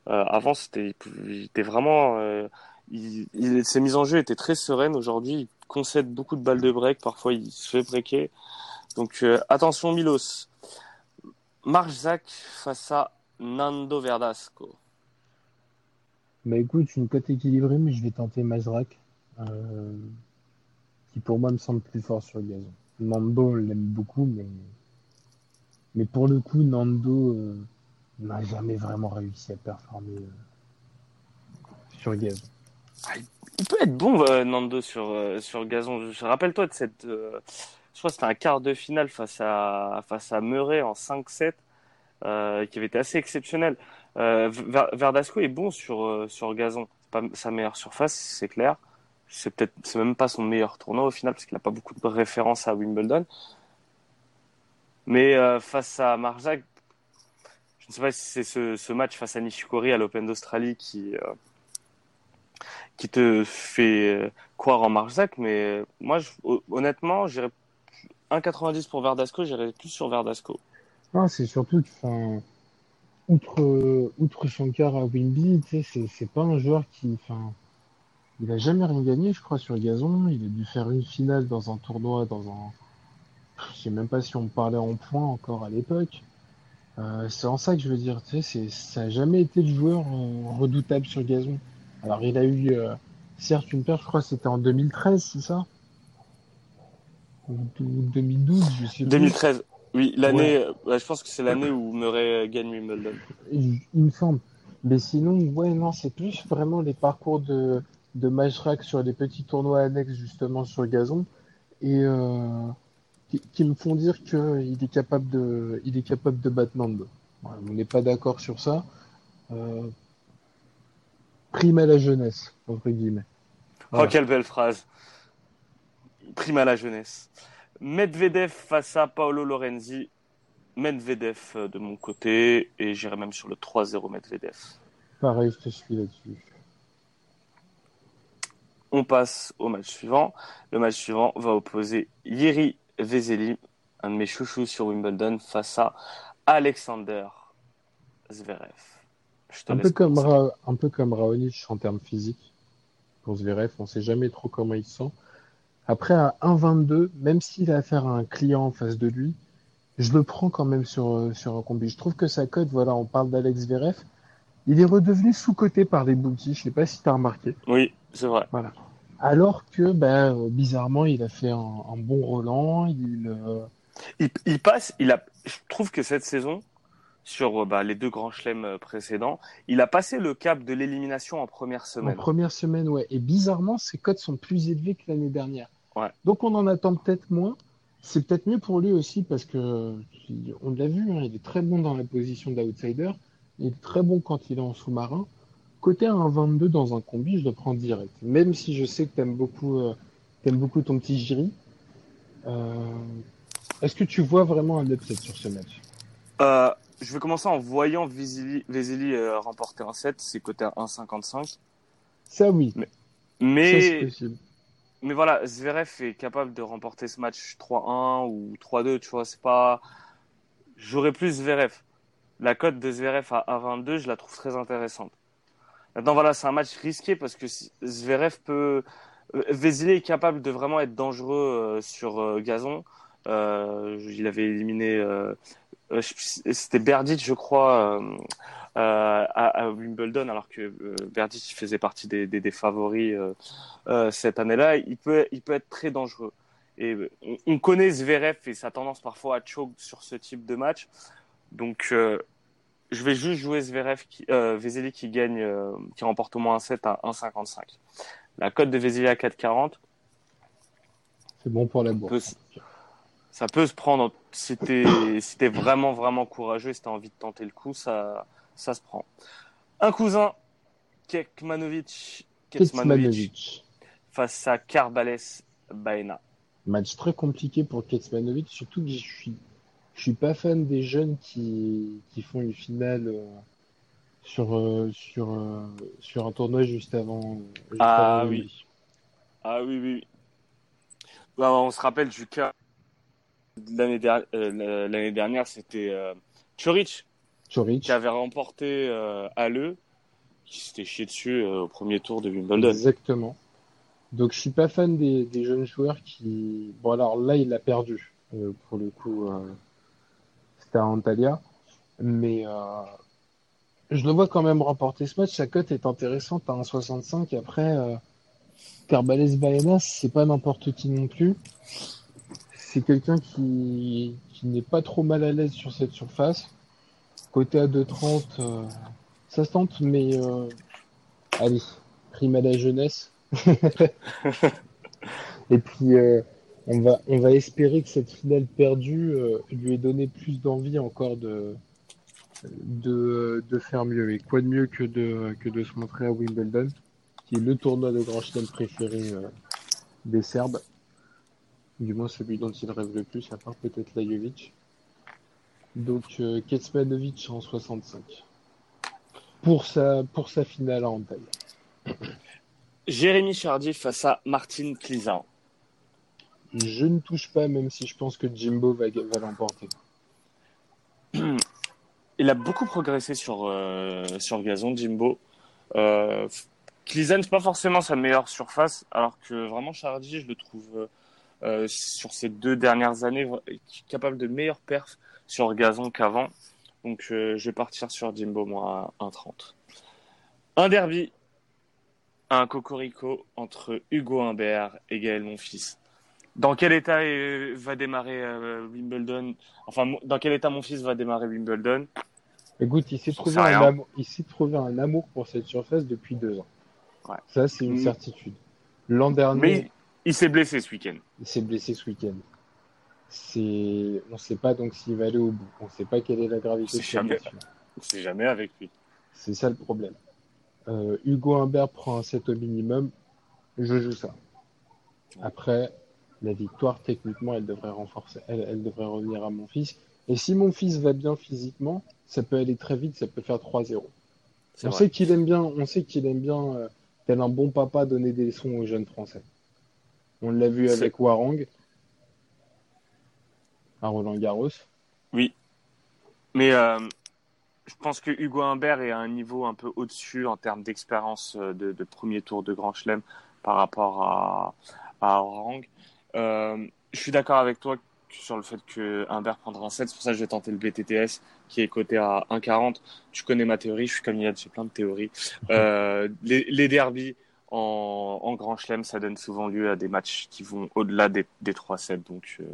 Euh, avant, c'était, il était vraiment, euh, ses mises en jeu étaient très sereines. Aujourd'hui, il concède beaucoup de balles de break. Parfois, il se fait breaker. Donc, attention, Milos. Marc-Zac face à Nando Verdasco. Bah écoute, une cote équilibrée, mais je vais tenter Mazrak, qui pour moi me semble plus fort sur le gazon. Nando, l'aime beaucoup, mais, mais pour le coup, Nando euh, n'a jamais vraiment réussi à performer euh, sur gazon. Il peut être bon, euh, Nando, sur, sur gazon. Je rappelle-toi de cette. je crois que c'était un quart de finale face à, face à Murray en 5-7, euh, qui avait été assez exceptionnel. Ver- Verdasco est bon sur, sur gazon. C'est pas sa meilleure surface, c'est clair. C'est peut-être, c'est même pas son meilleur tournoi au final, parce qu'il n'a pas beaucoup de références à Wimbledon. Mais euh, face à Marjac, je ne sais pas si c'est ce, ce match face à Nishikori à l'Open d'Australie qui, euh, qui te fait euh, croire en Marjac, mais moi, honnêtement, j'irais 1,90 pour Verdasco, j'irais plus sur Verdasco. Non, c'est surtout que, outre, outre Shankar à Wimby, c'est pas un joueur qui, enfin, il a jamais rien gagné, je crois, sur gazon. Il a dû faire une finale dans un tournoi, dans un, je sais même pas si on parlait en points encore à l'époque. Euh, c'est en ça que je veux dire, tu sais, c'est, ça a jamais été le joueur euh, redoutable sur gazon. Alors, il a eu, euh, certes, une paire, je crois, c'était en 2013, c'est ça? Ou ou 2012, je sais plus. 2013, oui, l'année, euh, je pense que c'est l'année où Murray gagne Wimbledon. Il il me semble. Mais sinon, ouais, non, c'est plus vraiment les parcours de, de Majrak sur les petits tournois annexes, justement, sur gazon, et euh, qui, qui me font dire qu'il est capable de, il est capable de battre Nando. Voilà, on n'est pas d'accord sur ça. Euh, prime à la jeunesse, entre guillemets. Voilà. Oh, quelle belle phrase. Prime à la jeunesse. Medvedev face à Paolo Lorenzi. Medvedev euh, de mon côté, et j'irai même sur le 3-0 Medvedev. Pareil, je te suis là-dessus. On passe au match suivant. Le match suivant va opposer Yiri Vezeli, un de mes chouchous sur Wimbledon, face à Alexander Zverev. Je te Un peu comme. Ra- un peu comme Raonic en termes physiques. Pour Zverev, on sait jamais trop comment il se sent. Après, à 1,22, même s'il a affaire à un client en face de lui, je le prends quand même sur, sur un combi. Je trouve que sa cote, voilà, on parle d'Alex Zverev, il est redevenu sous-coté par les bookies. Je sais pas si tu as remarqué. Oui, c'est vrai. Alors que, bah, euh, bizarrement, il a fait un, un bon Roland. Il, euh, Il, il passe, il a, je trouve que cette saison, sur euh, bah, les deux grands chelems euh, précédents, il a passé le cap de l'élimination en première En semaine. première semaine, ouais. Et bizarrement, ses cotes sont plus élevées que l'année dernière. Ouais. Donc on en attend peut-être moins. C'est peut-être mieux pour lui aussi parce que on l'a vu, hein, il est très bon dans la position d'outsider. Il est très bon quand il est en sous-marin. Côté 1,22 dans un combi, je le prends direct. Même si je sais que t'aimes beaucoup, euh, beaucoup ton petit Giri. Euh, Est-ce que tu vois vraiment un upset sur ce match? Euh, je vais commencer en voyant Vesely, Vesely, euh, remporter un set, c'est coté à 1,55. Ça, oui. Mais, possible. mais voilà, Zverev est capable de remporter ce match 3-1 ou 3-2, tu vois, c'est pas. J'aurais plus Zverev. La cote de Zverev à 1,22, je la trouve très intéressante. Maintenant, voilà, c'est un match risqué parce que Zverev peut. euh, Vesely est capable de vraiment être dangereux euh, sur euh, gazon. Il avait éliminé. C'était Berdych, je crois, à, Wimbledon, alors que Berdych faisait partie des, favoris cette année-là. Il peut, il peut être très dangereux. Et on, on connaît Zverev et sa tendance parfois à choke sur ce type de match. Donc, je vais juste jouer Zverev, qui, euh, Vesely qui gagne, euh, qui remporte au moins un set à 1,55. La cote de Vesely à 4,40 C'est bon pour la peut, bourse. ça peut se prendre si t'es si vraiment vraiment courageux et si t'as envie de tenter le coup ça ça se prend un cousin Kekmanovic Kecmanovic. face à Carbales Baena Match très compliqué pour Kecmanovic, surtout que je suis, je suis pas fan des jeunes qui, qui font une finale euh, sur, euh, sur, euh, sur un tournoi juste avant. juste Ah avant oui. Ah oui, oui. Bah, on se rappelle du cas l'année der- euh, l'année dernière, c'était euh, qui avait remporté euh, qui s'était chié dessus euh, au premier tour de Wimbledon. Exactement. Donc je suis pas fan des, des jeunes joueurs qui. Bon alors là il a perdu pour le coup. C'était à Antalya, mais euh... je le vois quand même remporter ce match. Sa cote est intéressante à 1,65. Après, euh... Carbales Baena, c'est pas n'importe qui non plus. C'est quelqu'un qui, qui n'est pas trop mal à l'aise sur cette surface. Côté à 2,30, euh, ça se tente, mais euh, allez, prime à la jeunesse. Et puis, euh, on va, on va espérer que cette finale perdue euh, lui ait donné plus d'envie encore de, de, de faire mieux. Et quoi de mieux que de, que de se montrer à Wimbledon, qui est le tournoi de Grand Chelem préféré euh, des Serbes. Du moins celui dont ils rêvent le plus, à part peut-être Lajovic. Donc, euh, en 65. Pour sa, pour sa finale à Antalya. Jérémy Chardy face à Martin Klizan. Je ne touche pas, même si je pense que Jimbo va, l'emporter. Il a beaucoup progressé sur, euh, gazon, Jimbo. Euh, Klizan, c'est pas forcément sa meilleure surface, alors que vraiment Chardy, je le trouve euh, sur ces deux dernières années capable de meilleures perfs sur gazon qu'avant. Donc euh, je vais partir sur Jimbo, moi, à 1,30. Un derby, un cocorico entre Hugo Humbert et Gaël Monfils. Dans quel état va démarrer euh, Wimbledon? Enfin, dans quel état mon fils va démarrer Wimbledon? Écoute, il s'est trouvé, trouvé un amour pour cette surface depuis deux ans. Ouais. Ça, c'est une Mm. certitude. L'an dernier, Mais il, s'est blessé ce week-end. il s'est blessé ce week-end. C'est, on ne sait pas donc s'il va aller au bout. On ne sait pas quelle est la gravité de sa blessure. C'est jamais avec lui. C'est ça le problème. Euh, Hugo Humbert prend un set au minimum. Je joue ça. Après, la victoire, techniquement, elle devrait renforcer, elle, elle devrait revenir à mon fils. Et si mon fils va bien physiquement, ça peut aller très vite, ça peut faire 3-0. C'est On vrai. sait qu'il aime bien, on sait qu'il aime bien, euh, tel un bon papa, donner des leçons aux jeunes Français. On l'a vu avec Warang à Roland Garros. Mais euh, je pense que Hugo Humbert est à un niveau un peu au-dessus en termes d'expérience euh, de, de premier tour de Grand Chelem par rapport à, à Orang. Euh, je suis d'accord avec toi sur le fait que Humbert prendra un 7. C'est pour ça que je vais tenter le BTTS qui est coté à 1,40. Tu connais ma théorie, je suis comme Yann, j'ai plein de théories. Euh, les, les derbies en, en Grand Chelem, ça donne souvent lieu à des matchs qui vont au-delà des, des 3-7, donc euh,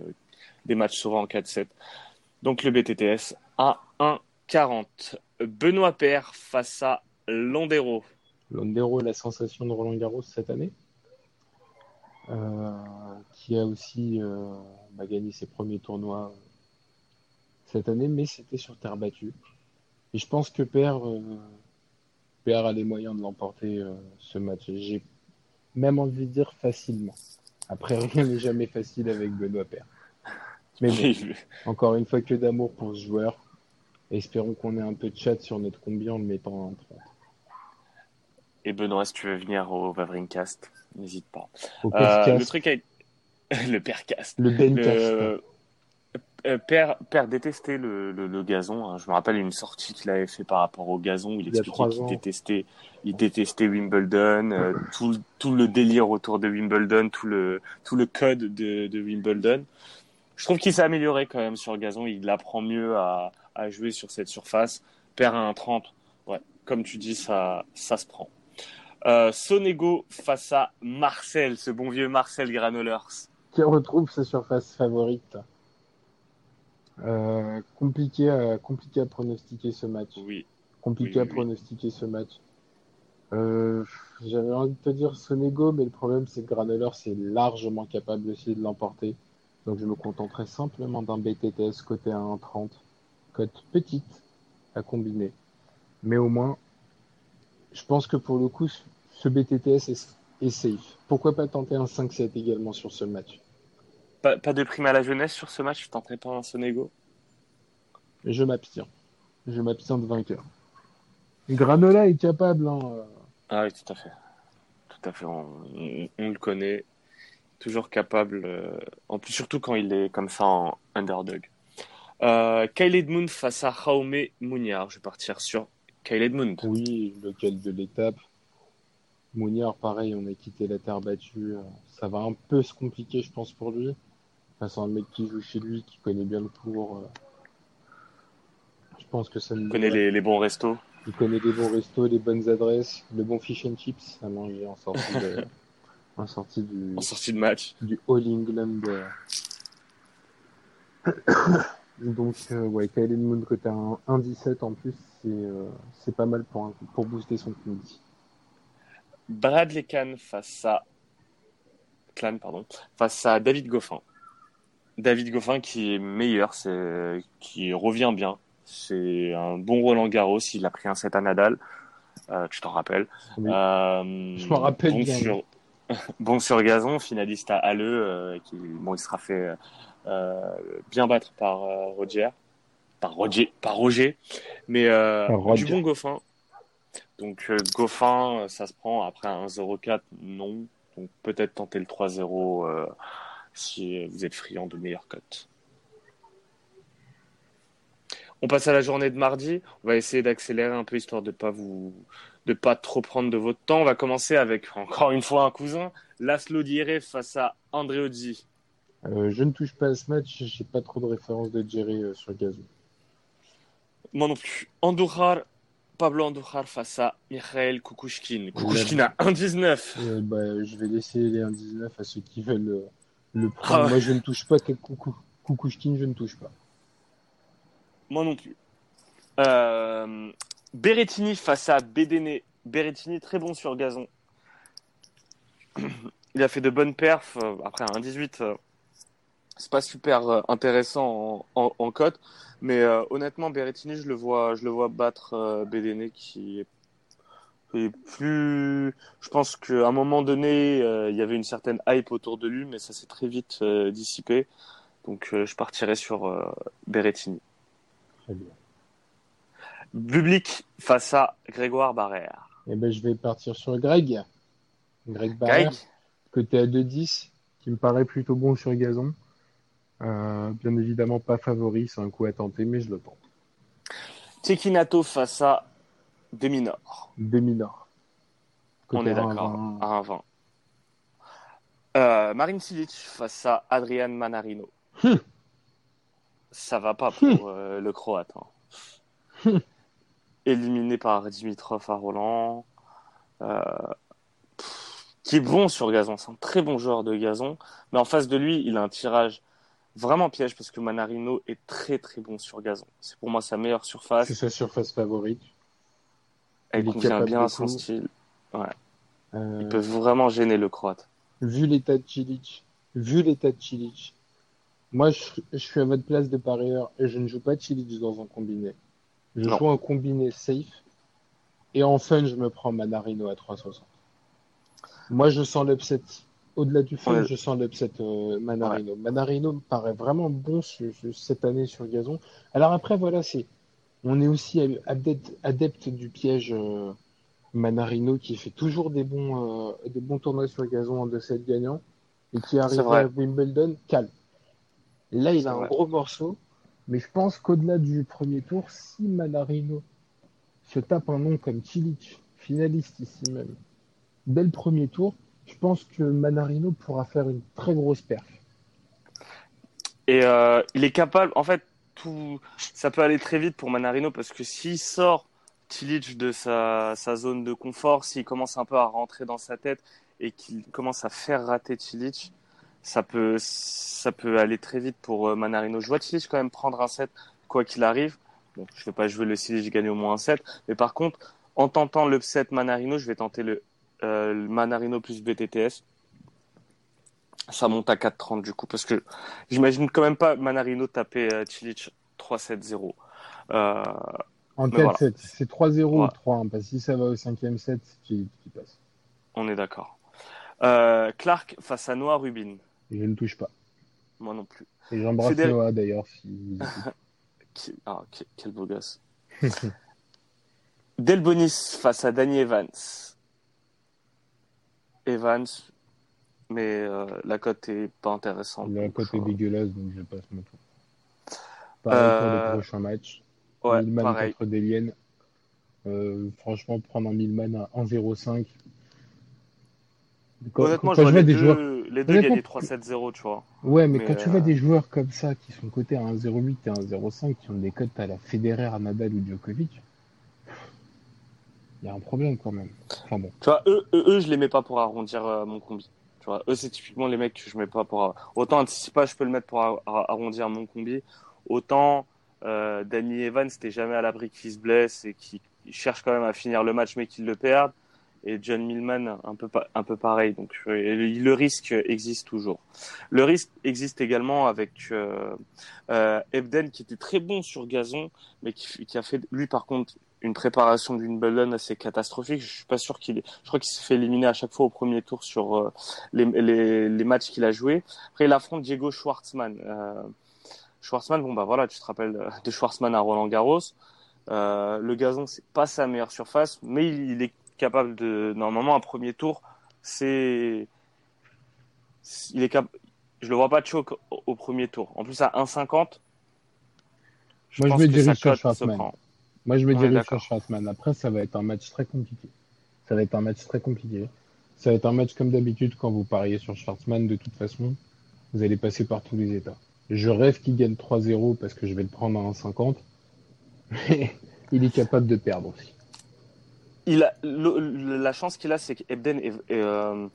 des matchs souvent en 4-7. Donc le BTTS à 1,40. Benoît Père face à Landero. Londero est la sensation de Roland Garros cette année, qui a aussi euh, bah, gagné ses premiers tournois cette année, mais c'était sur terre battue. Et je pense que Père, euh, Père a les moyens de l'emporter euh, ce match. J'ai même envie de dire facilement. Après, rien n'est jamais facile avec Benoît Père. Mais bon, encore une fois, que d'amour pour ce joueur. Espérons qu'on ait un peu de chat sur notre combi en le mettant en 30. Et Benoît, si tu veux venir au Vavrincast, n'hésite pas. Au Euh, le truc avec le Pèrecast. le Bencast. Le euh, Père, Père détestait le, le, le gazon. hein. Je me rappelle une sortie qu'il avait fait par rapport au gazon où il expliquait qu'il détestait, il détestait Wimbledon, euh, tout, tout le délire autour de Wimbledon, tout le, tout le code de, de Wimbledon. Je trouve qu'il s'est amélioré quand même sur le gazon. Il apprend mieux à, à jouer sur cette surface. Père à un 30, ouais, comme tu dis, ça, ça se prend. Euh, Sonego face à Marcel, ce bon vieux Marcel Granolers. qui retrouve sa surface favorite. Euh, compliqué, à, compliqué à pronostiquer ce match. Oui, Compliqué Oui, à oui, oui. pronostiquer ce match. Euh, J'avais envie de te dire Sonego, mais le problème c'est que Granoller c'est largement capable aussi de l'emporter. Donc je me contenterai simplement d'un BTTS côté à 1,30. Cote petite à combiner. Mais au moins, je pense que pour le coup, ce BTTS est, est safe. Pourquoi pas tenter un 5-7 également sur ce match? Pas, pas de prime à la jeunesse sur ce match, tu tenterais pas un Sonego Je m'abstiens. Je m'abstiens de vainqueur. Granola est capable. Hein. Ah oui, tout à fait. Tout à fait, on, on- on le connaît. Toujours capable, euh, en plus surtout quand il est comme ça en underdog. Euh, Kyle Edmund face à Jaume Mouniard. Je vais partir sur Kyle Edmund. Oui, lequel de l'étape? Mouniard, pareil, on a quitté la terre battue. euh, Ça va un peu se compliquer, je pense, pour lui. Face à un mec qui joue chez lui, qui connaît bien le cours. euh, Je pense que ça Il connaît les, les bons restos. Il connaît les bons restos, les bonnes adresses, le bon fish and chips à manger en sortie, de... en sortie du... En sortie de match. du All England. euh. Donc, euh, ouais, Kylie Moon côté un 1,17 en plus, c'est euh, pas mal pour, un- pour booster son combi. Bradley Kahn face à Clan, pardon, face à David Goffin. David Goffin qui est meilleur, c'est qui revient bien. C'est un bon Roland Garros. Il a pris un set à Nadal. Euh, tu t'en rappelles. Oui. Euh, Je m'en rappelle bon bien. Sur, bon sur gazon, finaliste à Halle, euh, qui bon, il sera fait bien battre par Roger, par Roger, par Roger, mais Par Roger. du bon Goffin. Donc euh, Goffin, euh, ça se prend après un 0-4, non. Donc peut-être tenter le 3-0 euh, si vous êtes friand de meilleures cotes. On passe à la journée de mardi. On va essayer d'accélérer un peu histoire de pas vous de pas trop prendre de votre temps. On va commencer avec encore une fois un cousin, Laszlo Dieré face à André Odzi. Euh, je ne touche pas à ce match, j'ai pas trop de références de Jerry euh, sur gazon. Moi non plus. Andoujar, Pablo Andoujar face à Mikhail Kukushkin. Kukushkin à 1,19. Euh, bah, je vais laisser les 1,19 à ceux qui veulent euh, le prendre. Ah ouais. Moi, je ne touche pas. Kukushkin, je ne touche pas. Moi non plus. Euh, Berrettini face à Bedene. Berrettini très bon sur gazon. Il a fait de bonnes perfs. euh, Après un 1,18, euh, c'est pas super euh, intéressant en, en, en cote. Mais euh, honnêtement, Berrettini, je le vois, je le vois battre euh, Bedene qui est est plus. Je pense qu'à un moment donné, euh, il y avait une certaine hype autour de lui, mais ça s'est très vite euh, dissipé. Donc euh, je partirai sur euh, Berrettini. Très bien. Public face à Grégoire Barrère. Et ben, je vais partir sur Greg. Greg Barrère. Greg, côté à 2-10, qui me paraît plutôt bon sur gazon. Euh, bien évidemment pas favori, c'est un coup à tenter, mais je le tente. Tekinato face à Deminor. Demi-nord. On est 1 à d'accord, 20, à 1,20. Euh, Marine Silic face à Adrian Manarino. Hum. Ça va pas pour euh, le Croate. hein. Hum. Éliminé par Dimitrov à Roland. Euh, pff, qui est bon sur gazon. C'est un très bon joueur de gazon. Mais en face de lui, il a un tirage vraiment piège parce que Manarino est très très bon sur gazon. C'est pour moi sa meilleure surface. C'est sa surface favorite. Elle il convient bien à son style. Euh, Ils peuvent vraiment gêner le Croate. vu l'état de Cilic, vu l'état de Cilic, moi je, je suis à votre place de parieur et je ne joue pas Cilic dans un combiné. Je Non. joue un combiné safe et en fun je me prends Manarino à 3,60. Moi je sens l'upset. Au-delà du Ouais. je sens l'upset euh, Manarino. Manarino me paraît vraiment bon sur- cette année sur gazon. Alors après voilà, c'est on est aussi adepte, adepte du piège euh, Manarino qui fait toujours des bons, euh, des bons tournois sur gazon en 2-7 gagnants et qui arrive à Wimbledon calme. Là, il a un gros morceau, mais je pense qu'au-delà du premier tour, si Manarino se tape un nom comme Cilic, finaliste ici même, dès le premier tour, je pense que Manarino pourra faire une très grosse perf. Et euh, il est capable, en fait, tout, ça peut aller très vite pour Manarino parce que s'il sort Tilic de sa, zone de confort, s'il commence un peu à rentrer dans sa tête et qu'il commence à faire rater Tilic, ça peut, ça peut aller très vite pour euh, Manarino. Je vois Tilic quand même prendre un set, quoi qu'il arrive. Bon, je vais pas jouer le Tilic gagner au moins un set, mais par contre, en tentant l'upset Manarino, je vais tenter le, euh, Manarino plus BTTS. Ça monte à 4,30 du coup, parce que j'imagine quand même pas Manarino taper euh, Cilic 3-7-0. Euh, En Mais tête, voilà. c'est- c'est 3-0 Ouais. ou 3-1, parce que si ça va au cinquième set, Cilic qui passe. on est d'accord. Euh, Clark face à Noah Rubin. Je ne touche pas. moi non plus. Et j'embrasse Noah d'ailleurs. Si... Qui- ah, que- quel beau gosse. Delbonis face à Danny Evans. Evans, mais euh, la cote est pas intéressante. La cote est euh, dégueulasse, donc je passe mon tour. Pareil pour Euh, le prochain match. Ouais, Milman pareil. contre Delian. Euh, franchement, prendre un Milman à 1,05. Quand, Honnêtement, quand je vois les des deux, joueurs. les deux gagner 3-7-0, tu vois. Ouais, mais, mais, quand tu euh, vois des joueurs comme ça qui sont cotés à 1,08 et 1,05 qui ont des cotes à la Federer, à Nadal ou Djokovic, il y a un problème quand même. Tu vois, eux, eux, eux, je les mets pas pour arrondir euh, mon combi. Tu vois, eux, c'est typiquement les mecs que je mets pas pour. Autant Anticipa, je peux le mettre pour ar- ar- arrondir mon combi. Autant euh, Danny Evans, c'était jamais à l'abri qu'il se blesse et qui cherche quand même à finir le match mais qu'il le perde. Et John Millman, un peu, un peu pareil. Donc, le, risque existe toujours. Le risque existe également avec euh, Ebden, qui était très bon sur gazon, mais qui a fait, lui, par contre, une préparation d'une Wimbledon assez catastrophique. Je suis pas sûr qu'il est, je crois qu'il s'est fait éliminer à chaque fois au premier tour sur euh, les, les, les matchs qu'il a joués. Après, il affronte Diego Schwartzmann. Euh, Schwartzmann, bon bah voilà, tu te rappelles de Schwartzmann à Roland Garros. Euh, le gazon, c'est pas sa meilleure surface, mais il, il est capable de, normalement, un premier tour, c'est, il est cap, je le vois pas choke au, au premier tour. En plus, à 1,50, je Moi, je pense me que sa cote se prend. Moi, je me Ouais, d'accord. sur Schwartzmann. Après, ça va être un match très compliqué. Ça va être un match très compliqué. Ça va être un match comme d'habitude quand vous pariez sur Schwartzmann. De toute façon, vous allez passer par tous les états. Je rêve qu'il gagne 3-0 parce que je vais le prendre à 1,50. Mais il est capable de perdre aussi. il a le- le- la chance qu'il a, c'est qu'Ebden, euh,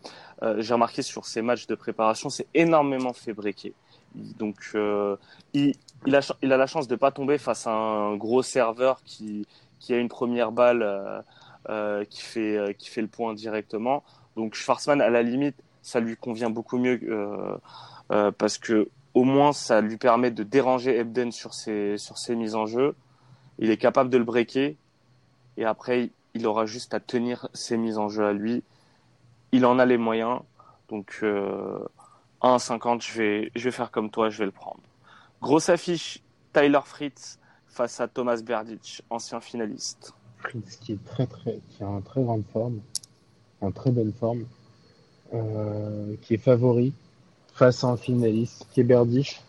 euh, j'ai remarqué sur ses matchs de préparation, c'est énormément fait breaker. Donc, euh, il, il, a, il a la chance de pas tomber face à un gros serveur qui, qui a une première balle euh, euh, qui, fait, euh, qui fait le point directement. Donc, Schwarzman, à la limite, ça lui convient beaucoup mieux euh, parce que au moins, ça lui permet de déranger Ebden sur ses, sur ses mises en jeu. Il est capable de le breaker et après, il aura juste à tenir ses mises en jeu à lui. Il en a les moyens. Donc, euh, 1,50, je vais, je vais faire comme toi, je vais le prendre. Grosse affiche, Tyler Fritz face à Thomas Berdych, ancien finaliste. Fritz qui est très très, a en très grande forme, en très belle forme, euh, qui est favori face à un finaliste, qui est Berdych,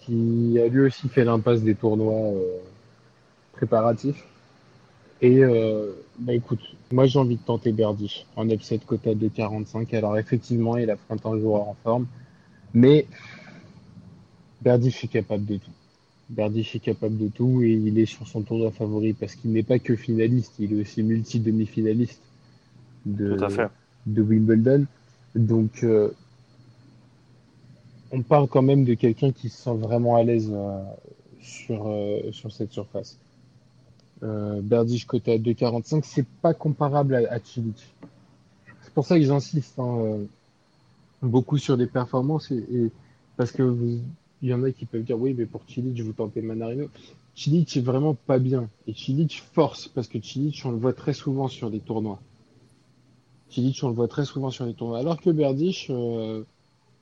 qui a lui aussi fait l'impasse des tournois euh, préparatifs. Et euh, bah écoute, moi j'ai envie de tenter Berdych en upset quota de 45. Alors effectivement, il affronte un joueur en forme, mais Berdych est capable de tout. Berdych est capable de tout et il est sur son tournoi favori parce qu'il n'est pas que finaliste, il est aussi multi-demi-finaliste de, de Wimbledon. Donc, euh, on parle quand même de quelqu'un qui se sent vraiment à l'aise euh, sur, euh, sur cette surface. Euh, Berdych côté à 2,45, c'est pas comparable à, à Cilic. C'est pour ça que j'insiste hein, euh, beaucoup sur les performances et, et parce que vous- il y en a qui peuvent dire oui, mais pour Cilic, vous tentez Manarino. Cilic est vraiment pas bien et Cilic force parce que Cilic, on le voit très souvent sur les tournois. Cilic, on le voit très souvent sur les tournois. Alors que Berdych, euh,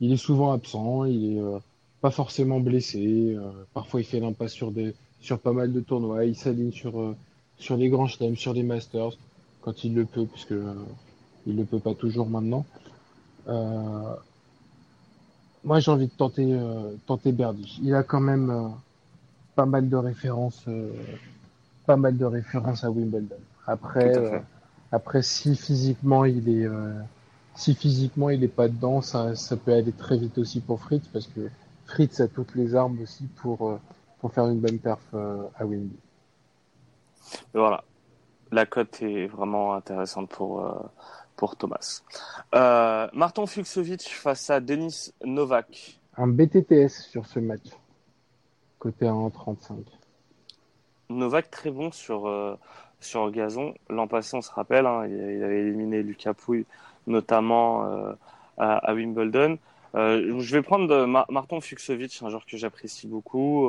il est souvent absent, il est euh, pas forcément blessé. euh, parfois, il fait l'impasse sur des, sur pas mal de tournois. Il s'aligne sur, euh, sur les grands chelems, sur les masters, quand il le peut, puisque il le peut pas toujours maintenant. Moi, j'ai envie de tenter, euh, tenter Berdych. Il a quand même euh, pas mal de références, euh, pas mal de références à Wimbledon. Après, à euh, après, si physiquement il est, si physiquement il est pas dedans, ça, ça peut aller très vite aussi pour Fritz parce que Fritz a toutes les armes aussi pour, pour faire une bonne perf à. Mais voilà. La cote est vraiment intéressante pour, pour Thomas. Euh, Martin Fuxovic face à Denis Novak. Un BTTS sur ce match, côté à 1,35. Novak très bon sur, euh, sur gazon. L'an passé, on se rappelle, hein, il, avait éliminé Lucas Pouille, notamment euh, à, à Wimbledon. Je vais prendre Mar- Martin Fuxovic, un joueur que j'apprécie beaucoup.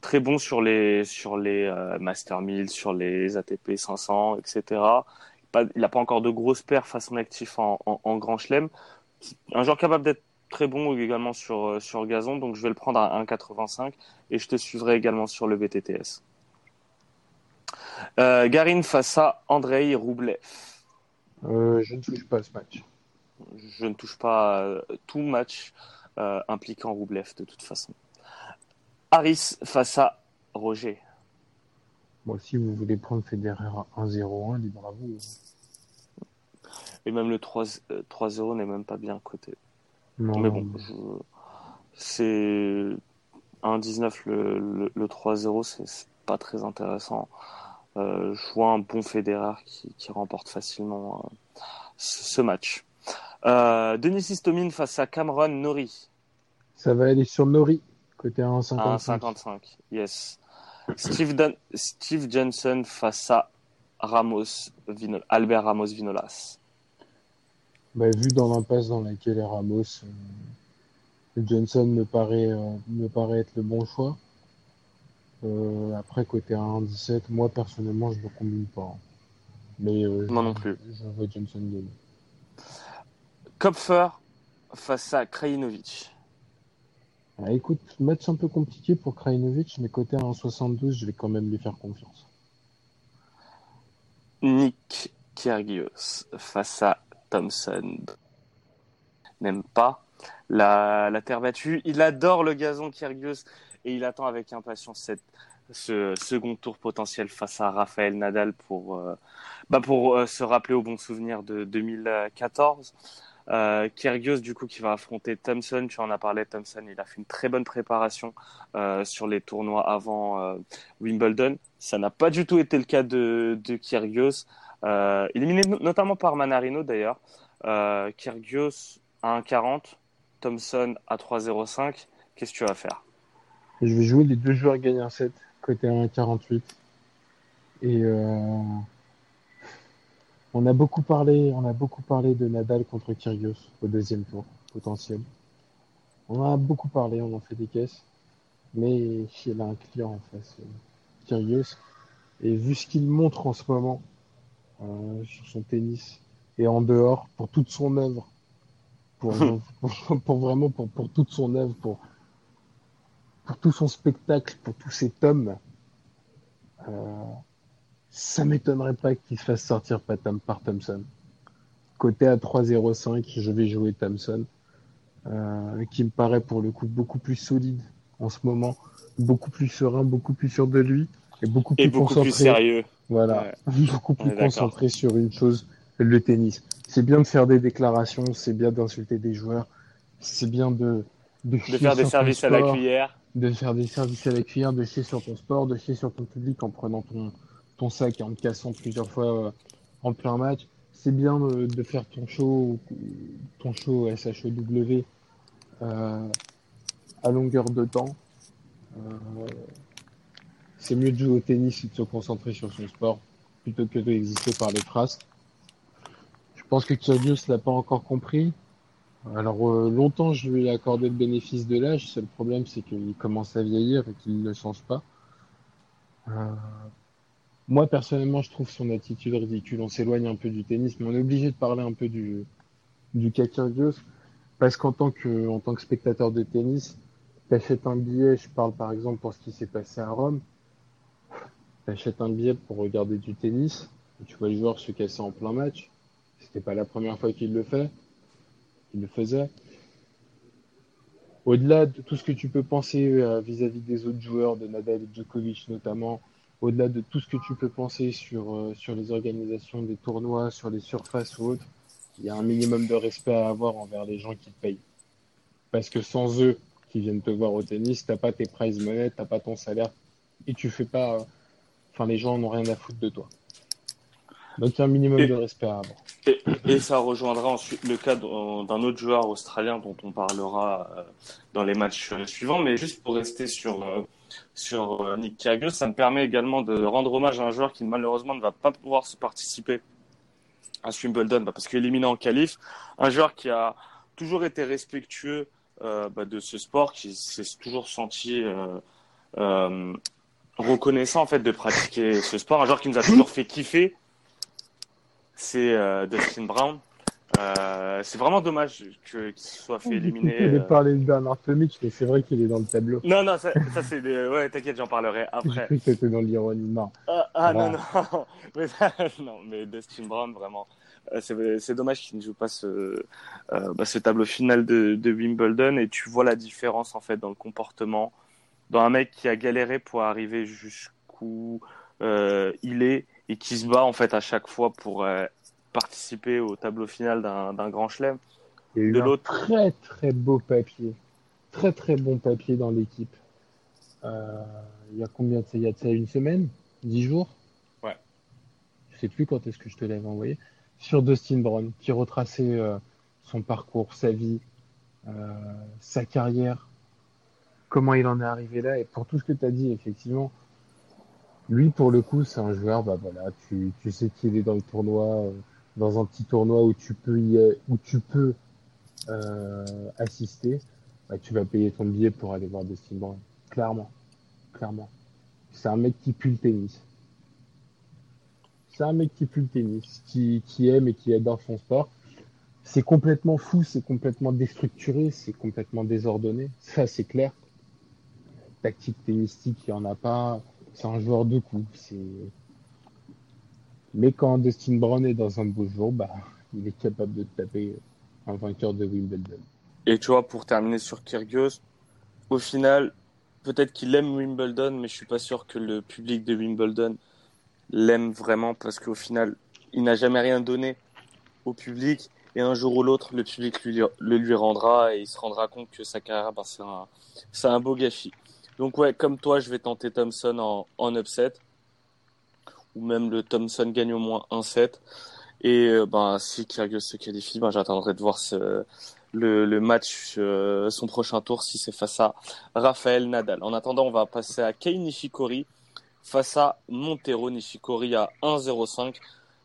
très bon sur les, sur les euh, Master 1000, sur les ATP 500, etc. Pas- il n'a pas encore de grosses perfs à son actif en, en, en Grand Chelem. Un joueur capable d'être très bon également sur, euh, sur gazon, donc je vais le prendre à 1,85 et je te suivrai également sur le VTTS. Euh, Garin face à Andrei Roublev. Euh, je ne touche pas à ce match. Je ne touche pas à tout match euh, impliquant Roublev de toute façon. Harris face à Roger. Bon, si vous voulez prendre Federer à 1-0-1, libre à vous. Et même le 3 euh, 3-0 n'est même pas bien coté. Non, Mais bon, je... c'est 1-19 le, le, le 3-0, c'est pas très intéressant. Euh, je vois un bon Federer qui, qui remporte facilement euh, ce, match. Euh, Denis Istomin face à Cameron Nori. Ça va aller sur Nori, côté 1,55. À 1,55. Yes. Steve, Dan- Steve Johnson face à Ramos Vino- Albert Ramos Vinolas. Bah, vu dans l'impasse dans laquelle est Ramos, euh, Johnson me paraît, euh, me paraît être le bon choix. Euh, après, côté 1,17, moi personnellement, je ne le combine pas. hein. Mais Moi non plus. Je vois Johnson gagner. Kopfer face à Krajinovic. Ah, écoute, match un peu compliqué pour Krajinovic, mais côté 1,72, je vais quand même lui faire confiance. Nick Kyrgios face à Thompson. N'aime pas la, terre battue. Il adore le gazon Kyrgios et il attend avec impatience cette, ce second tour potentiel face à Rafael Nadal pour, euh, bah euh, se rappeler au bon souvenir de 2014. Euh, du coup, qui va affronter Thompson. Tu en as parlé, Thompson. Il a fait une très bonne préparation euh, sur les tournois avant euh, Wimbledon. Ça n'a pas du tout été le cas de, de Kyrgios. Euh, éliminé no- notamment par Manarino, d'ailleurs. Kyrgios à 1,40, Thompson à 3,05. Qu'est-ce que tu vas faire? Je vais jouer les deux joueurs gagnent un set, côté 1,48. Et on a beaucoup parlé, on a beaucoup parlé de Nadal contre Kyrgios au deuxième tour potentiel. On a beaucoup parlé, on en fait des caisses. Mais il a un client en face, euh, Kyrgios. Et vu ce qu'il montre en ce moment euh, sur son tennis et en dehors, pour toute son œuvre, pour, pour, pour vraiment pour, pour toute son œuvre, pour, pour tout son spectacle, pour tous ses tomes, euh, ça m'étonnerait pas qu'il se fasse sortir par, Thompson. Côté à 3-0-5, je vais jouer Thompson, euh, qui me paraît pour le coup beaucoup plus solide en ce moment, beaucoup plus serein, beaucoup plus sûr de lui et beaucoup plus Et beaucoup concentré. plus sérieux. Voilà, beaucoup plus concentré sur une chose, le tennis. C'est bien de faire des déclarations, c'est bien d'insulter des joueurs, c'est bien de de, faire des services à la cuillère. de faire des services à la cuillère, de chier sur ton sport, de chier sur ton public en prenant ton, ton sac en te cassant plusieurs fois euh, en plein match. C'est bien de, faire ton show, ton show SHOW euh, à longueur de temps. Euh, c'est mieux de jouer au tennis et de se concentrer sur son sport plutôt que d'exister par les phrases. Je pense que Kyrgios l'a pas encore compris. Alors euh, longtemps je lui ai accordé le bénéfice de l'âge, seul problème c'est qu'il commence à vieillir et qu'il ne le change pas. Euh, moi personnellement je trouve son attitude ridicule, on s'éloigne un peu du tennis, mais on est obligé de parler un peu du, du cas Kyrgios, parce qu'en tant que, en tant que spectateur de tennis, t'achètes un billet, je parle par exemple pour ce qui s'est passé à Rome, t'achètes un billet pour regarder du tennis, et tu vois le joueur se casser en plein match, c'était pas la première fois qu'il le fait, qu'il le faisait. Au-delà de tout ce que tu peux penser euh, vis-à-vis des autres joueurs, de Nadal et Djokovic notamment, au-delà de tout ce que tu peux penser sur, euh, sur les organisations des tournois, sur les surfaces ou autres, il y a un minimum de respect à avoir envers les gens qui te payent. Parce que sans eux qui viennent te voir au tennis, t'as pas tes prize money, t'as pas ton salaire et tu fais pas. euh, Enfin, les gens n'ont rien à foutre de toi. Donc il y a un minimum Et- de respect à avoir. Et, et ça rejoindra ensuite le cas d'un autre joueur australien dont on parlera euh, dans les matchs suivants. Mais juste pour rester sur, sur euh, Nick Kyrgios, ça me permet également de rendre hommage à un joueur qui malheureusement ne va pas pouvoir se participer à Wimbledon bah, parce qu'il est éliminé en qualif. Un joueur qui a toujours été respectueux euh, bah, de ce sport, qui s'est toujours senti euh, reconnaissant en fait de pratiquer ce sport. Un joueur qui nous a toujours fait kiffer, c'est Dustin Brown. Euh, c'est vraiment dommage qu'il soit fait éliminer. Je euh. parler de Bernard Tomic, mais c'est vrai qu'il est dans le tableau. Non, non, ça, ça c'est des... Ouais, t'inquiète, j'en parlerai J'ai après. cru que c'était dans l'ironie. Non. Ah, ah, non, Voilà. non. Mais, non, mais Dustin Brown, vraiment. euh, C'est c'est dommage qu'il ne joue pas ce, euh, bah, ce tableau final de, de Wimbledon et tu vois la différence en fait dans le comportement, dans un mec qui a galéré pour arriver jusqu'où il est et qui se bat en fait à chaque fois pour participer au tableau final d'un grand chelem. Il y a eu De un l'autre- très très beau papier. Très très bon papier dans l'équipe. Euh, il y a combien de ça Il y a de ça une semaine? Dix jours? Ouais. Je sais plus quand est-ce que je te l'avais envoyé. Sur Dustin Brown, qui retraçait euh, son parcours, sa vie, euh, sa carrière, comment il en est arrivé là. Et pour tout ce que tu as dit, effectivement, lui, pour le coup, c'est un joueur, bah voilà, tu, tu sais qu'il est dans le tournoi, dans un petit tournoi où tu peux y, où tu peux euh, assister, bah, tu vas payer ton billet pour aller voir Dustin Brown. Clairement. Clairement. C'est un mec qui pue le tennis. C'est un mec qui pue le tennis, qui, qui aime et qui adore son sport. C'est complètement fou, c'est complètement déstructuré, c'est complètement désordonné. Ça, c'est clair. Tactique tennistique, il n'y en a pas. C'est un joueur de coups. C'est... Mais quand Dustin Brown est dans un beau jour, bah, il est capable de taper un vainqueur de Wimbledon. Et tu vois, pour terminer sur Kyrgios, au final, peut-être qu'il aime Wimbledon, mais je suis pas sûr que le public de Wimbledon l'aime vraiment parce qu'au final, il n'a jamais rien donné au public et un jour ou l'autre, le public lui, le lui rendra et il se rendra compte que sa carrière, bah, c'est un, un beau gâchis. Donc ouais, comme toi, je vais tenter Thompson en, en upset ou même le Thompson gagne au moins un set. Et euh, ben, si Kyrgios se qualifie, ben, j'attendrai de voir le, match, euh, son prochain tour, si c'est face à Rafael Nadal. En attendant, on va passer à Kei Nishikori face à Montero. Nishikori à 1-0-5.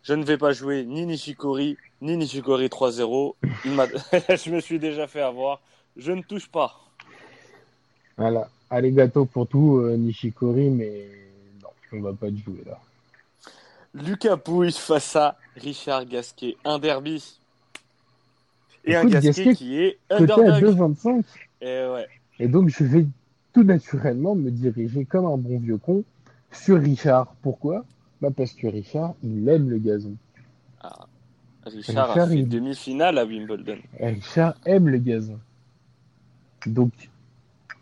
Je ne vais pas jouer ni Nishikori, ni Nishikori 3-0. Il m'a- je me suis déjà fait avoir. Je ne touche pas. Voilà. Allez, gâteau pour tout, euh, Nishikori, mais non, on va pas te jouer là. Lucas Pouille face à Richard Gasquet. Un derby. Et un Gasquet, Gasquet, qui est Côté à underdog. 2,25. Et ouais. Et donc, je vais tout naturellement me diriger comme un bon vieux con sur Richard. Pourquoi? Bah Parce que Richard, il aime le gazon. Richard, Richard, a fait il- demi-finale à Wimbledon. Richard aime le gazon. Donc,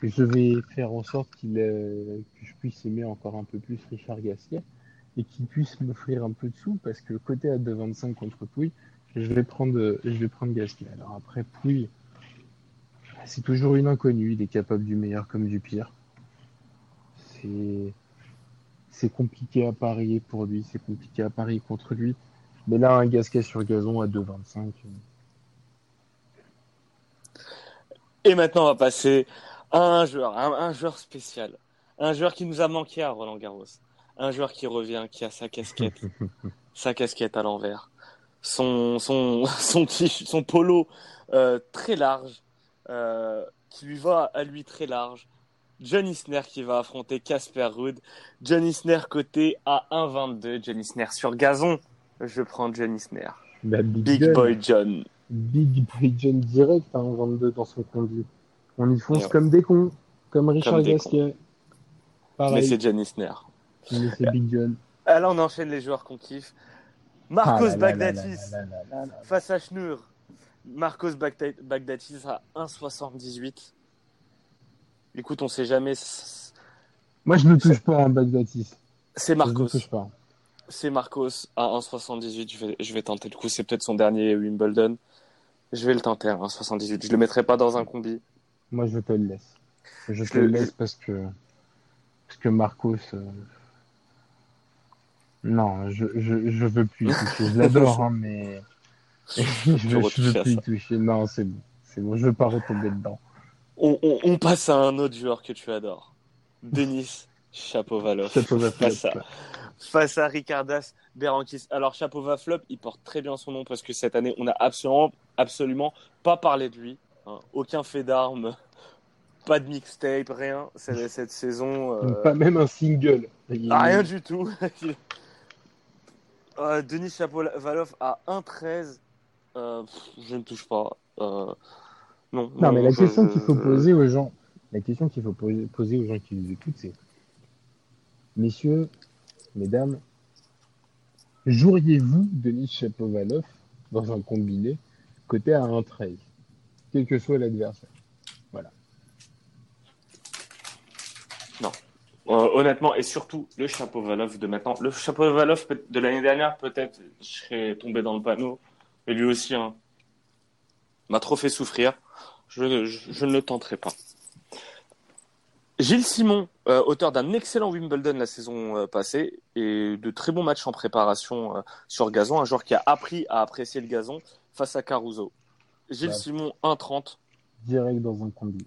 je vais faire en sorte qu'il, euh, que je puisse aimer encore un peu plus Richard Gasquet et qu'il puisse m'offrir un peu de sous parce que côté à 2,25 contre Pouille, je vais prendre, je vais prendre Gasquet. Alors après, Pouille, c'est toujours une inconnue. Il est capable du meilleur comme du pire. C'est, c'est compliqué à parier pour lui. C'est compliqué à parier contre lui. Mais là, un Gasquet sur gazon à 2,25. euh, Et maintenant, on va passer à un joueur, un, un joueur spécial. Un joueur qui nous a manqué à Roland Garros. Un joueur qui revient, qui a sa casquette, sa casquette à l'envers. Son, son, son, polo euh, très large, euh, qui lui va à lui très large. John Isner qui va affronter Casper Ruud. John Isner côté à 1,22. John Isner sur gazon. Je prends John Isner. Bah, Big, Big John. Boy John. Big Boy John direct, hein, 22 dans son conduit. On y fonce Ouais. comme des cons, comme Richard Comme Gasquet. Mais c'est John Isner. C'est Big John. Ah, là, on enchaîne les joueurs qu'on kiffe. Ah Marcos là là. face à Schnur. Marcos Bagda- Baghdatis à 1,78. Écoute, on sait jamais. Moi, je ne touche pas à un Bagdatis. C'est Je ne Marcos. touche pas. C'est Marcos à 1,78. Je vais, je vais tenter le coup. C'est peut-être son dernier Wimbledon. Je vais le tenter à 1,78. Je le mettrai pas dans un combi. Moi, je te le laisse. Je Je te le le- laisse parce que, parce que Marcos. euh, Non, je, je, je veux plus y toucher. Je l'adore, hein, mais. je, veux plus y toucher. Non, c'est bon. C'est bon, je veux pas retomber dedans. On, on- on passe à un autre joueur que tu adores. Denis Chapovalov. Chapovalov. Face à, face à Ricardas Berankis. Alors Chapovalov, il porte très bien son nom parce que cette année, on n'a absolument, absolument pas parlé de lui. hein. Aucun fait d'armes, pas de mixtape, rien. Cette, cette saison, euh, Pas même un single. Il- ah, rien du tout. Euh, Denis Chapovalov à 1,13. euh, je ne touche pas. Euh, non, Non, mais la je- question je- qu'il faut poser aux gens, la question qu'il faut poser poser aux gens qui nous écoutent, c'est Messieurs, mesdames, joueriez-vous Denis Chapovalov dans un combiné côté à 1-13, quel que soit l'adversaire? Euh, honnêtement, et surtout le chapeau Valov de maintenant. Le chapeau Valov de l'année dernière, peut-être, je serais tombé dans le panneau. Mais lui aussi, hein, m'a trop fait souffrir. Je, ne- je, je ne le tenterai pas. Gilles Simon, euh, auteur d'un excellent Wimbledon la saison euh, passée et de très bons matchs en préparation sur gazon, un joueur qui a appris à apprécier le gazon face à Caruso. Gilles Ouais. Simon, 1,30. Direct dans un combi.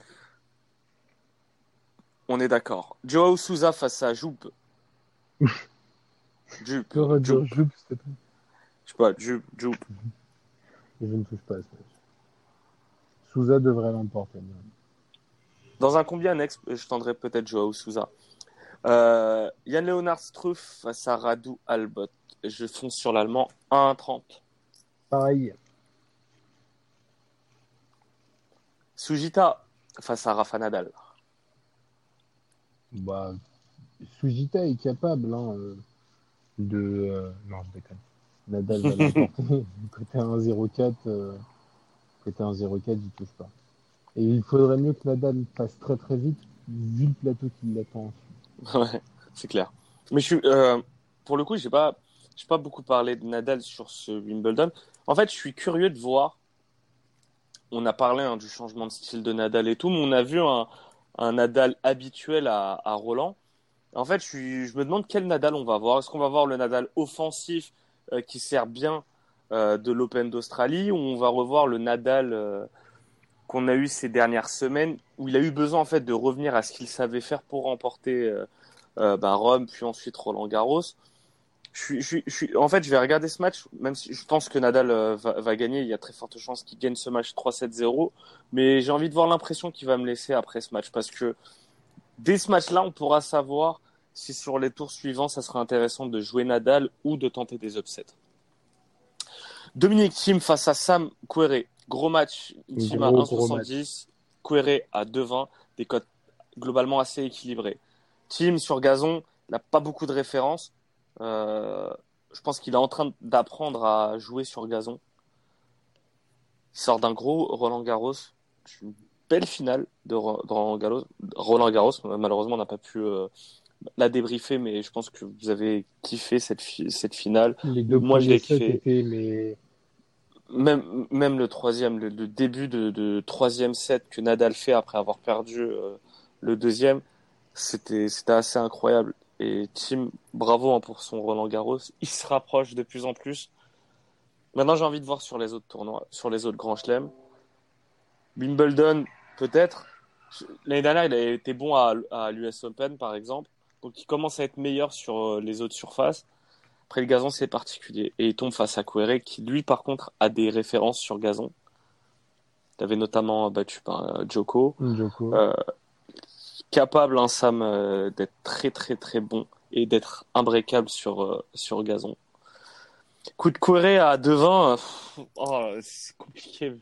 On est d'accord. Joao Souza face à Joupe. Jupe. Que redire Jupe. Jupe, s'il te plaît Je sais pas, Jupe, Jupe. Je ne touche pas à ce match. Souza devrait l'emporter. Dans un combi annexe, je tendrais peut-être Joao Souza. Euh, Yann Leonard Struff face à Radu Albot. Je fonce sur l'allemand 1,30. Pareil, Sujita face à Rafa Nadal. Bah, Sujita est capable hein, euh, de. euh, Non, je déconne. Nadal va l'emporter. côté 1-0-4, euh, côté 1-0-4, il touche pas. Et il faudrait mieux que Nadal passe très très vite, vu le plateau qui l'attend. Ouais, c'est clair. Mais je suis, euh, pour le coup, j'ai pas, j'ai pas beaucoup parlé de Nadal sur ce Wimbledon. En fait, je suis curieux de voir. On a parlé hein, du changement de style de Nadal et tout, mais on a vu un, un Nadal habituel à, Roland. En fait, je, me demande quel Nadal on va voir. Est-ce qu'on va voir le Nadal offensif euh, qui sert bien euh, de l'Open d'Australie ou on va revoir le Nadal euh, qu'on a eu ces dernières semaines où il a eu besoin en fait de revenir à ce qu'il savait faire pour remporter bah, Rome puis ensuite Roland Garros. Je suis, je, suis, je suis- en fait, je vais regarder ce match, même si je pense que Nadal euh, va, va gagner. Il y a très forte chance qu'il gagne ce match 3-7-0. Mais j'ai envie de voir l'impression qu'il va me laisser après ce match parce que dès ce match-là, on pourra savoir si sur les tours suivants, ça sera intéressant de jouer Nadal ou de tenter des upsets. Dominique Thiem face à Sam Querrey. Gros match. Thiem à Gros, gros 1,70. Querrey à 2,20. Des cotes globalement assez équilibrées. Thiem sur gazon, il n'a pas beaucoup de références. Euh, je pense qu'il est en train d'apprendre à jouer sur gazon. Il sort d'un gros Roland Garros. Une belle finale de Ro- de Roland Garros. Roland Garros, malheureusement, on n'a pas pu euh, la débriefer, mais je pense que vous avez kiffé cette, fi- cette finale. Les deux Moi, je l'ai kiffé. étaient mais Même, même le troisième, le, le début de, de troisième set que Nadal fait après avoir perdu euh, le deuxième, c'était assez incroyable. Et Tim, bravo hein, pour son Roland Garros. Il se rapproche de plus en plus. Maintenant, j'ai envie de voir sur les autres tournois, sur les autres grands chelems. Wimbledon, peut-être. L'année dernière, il a été bon à, à l'US Open, par exemple. Donc, il commence à être meilleur sur euh, les autres surfaces. Après, le gazon, c'est particulier. Et il tombe face à Querrey, qui, lui, par contre, a des références sur gazon. Il avait notamment battu par euh, Djoko. Djoko. Euh, capable, hein, Sam, euh, d'être très, très, très bon et d'être imbrécable sur, euh, sur gazon. Coup de Querrey à 2-20, euh, oh, c'est compliqué.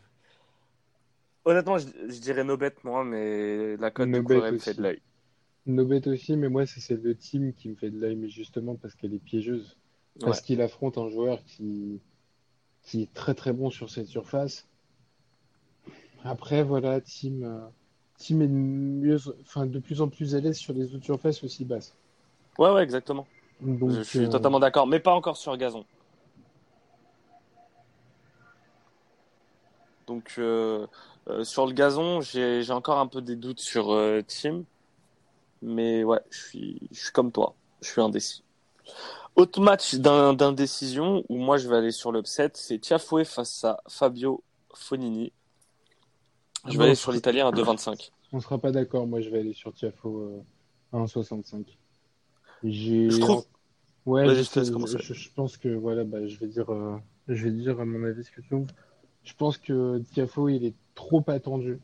Honnêtement, je, je dirais no bet, moi, mais la cote de No bet me fait de l'œil. Nobet aussi, mais moi, c'est celle de Team qui me fait de l'œil, mais justement parce qu'elle est piégeuse. Parce Ouais. qu'il affronte un joueur qui, qui est très très bon sur cette surface. Après, voilà, Team, Team est de, mieux, enfin, de plus en plus à l'aise sur les autres surfaces aussi basses. Ouais, ouais, exactement. Donc, je suis euh, totalement d'accord, mais pas encore sur gazon. Donc, euh, euh, sur le gazon, j'ai encore un peu des doutes sur Team. Mais ouais, je suis, je suis comme toi. Je suis indécis. Autre match d'indécision où moi je vais aller sur l'upset, c'est Tiafoe face à Fabio Fonini. Je vais Bon, aller sur l'italien à 2,25. On sera pas d'accord, moi je vais aller sur Tiafo euh, à 1,65. J'ai... Je trouve- Ouais, je, pense que voilà, bah, je vais dire, euh, je vais dire à mon avis ce que tu trouves. Je pense que Tiafo il est trop attendu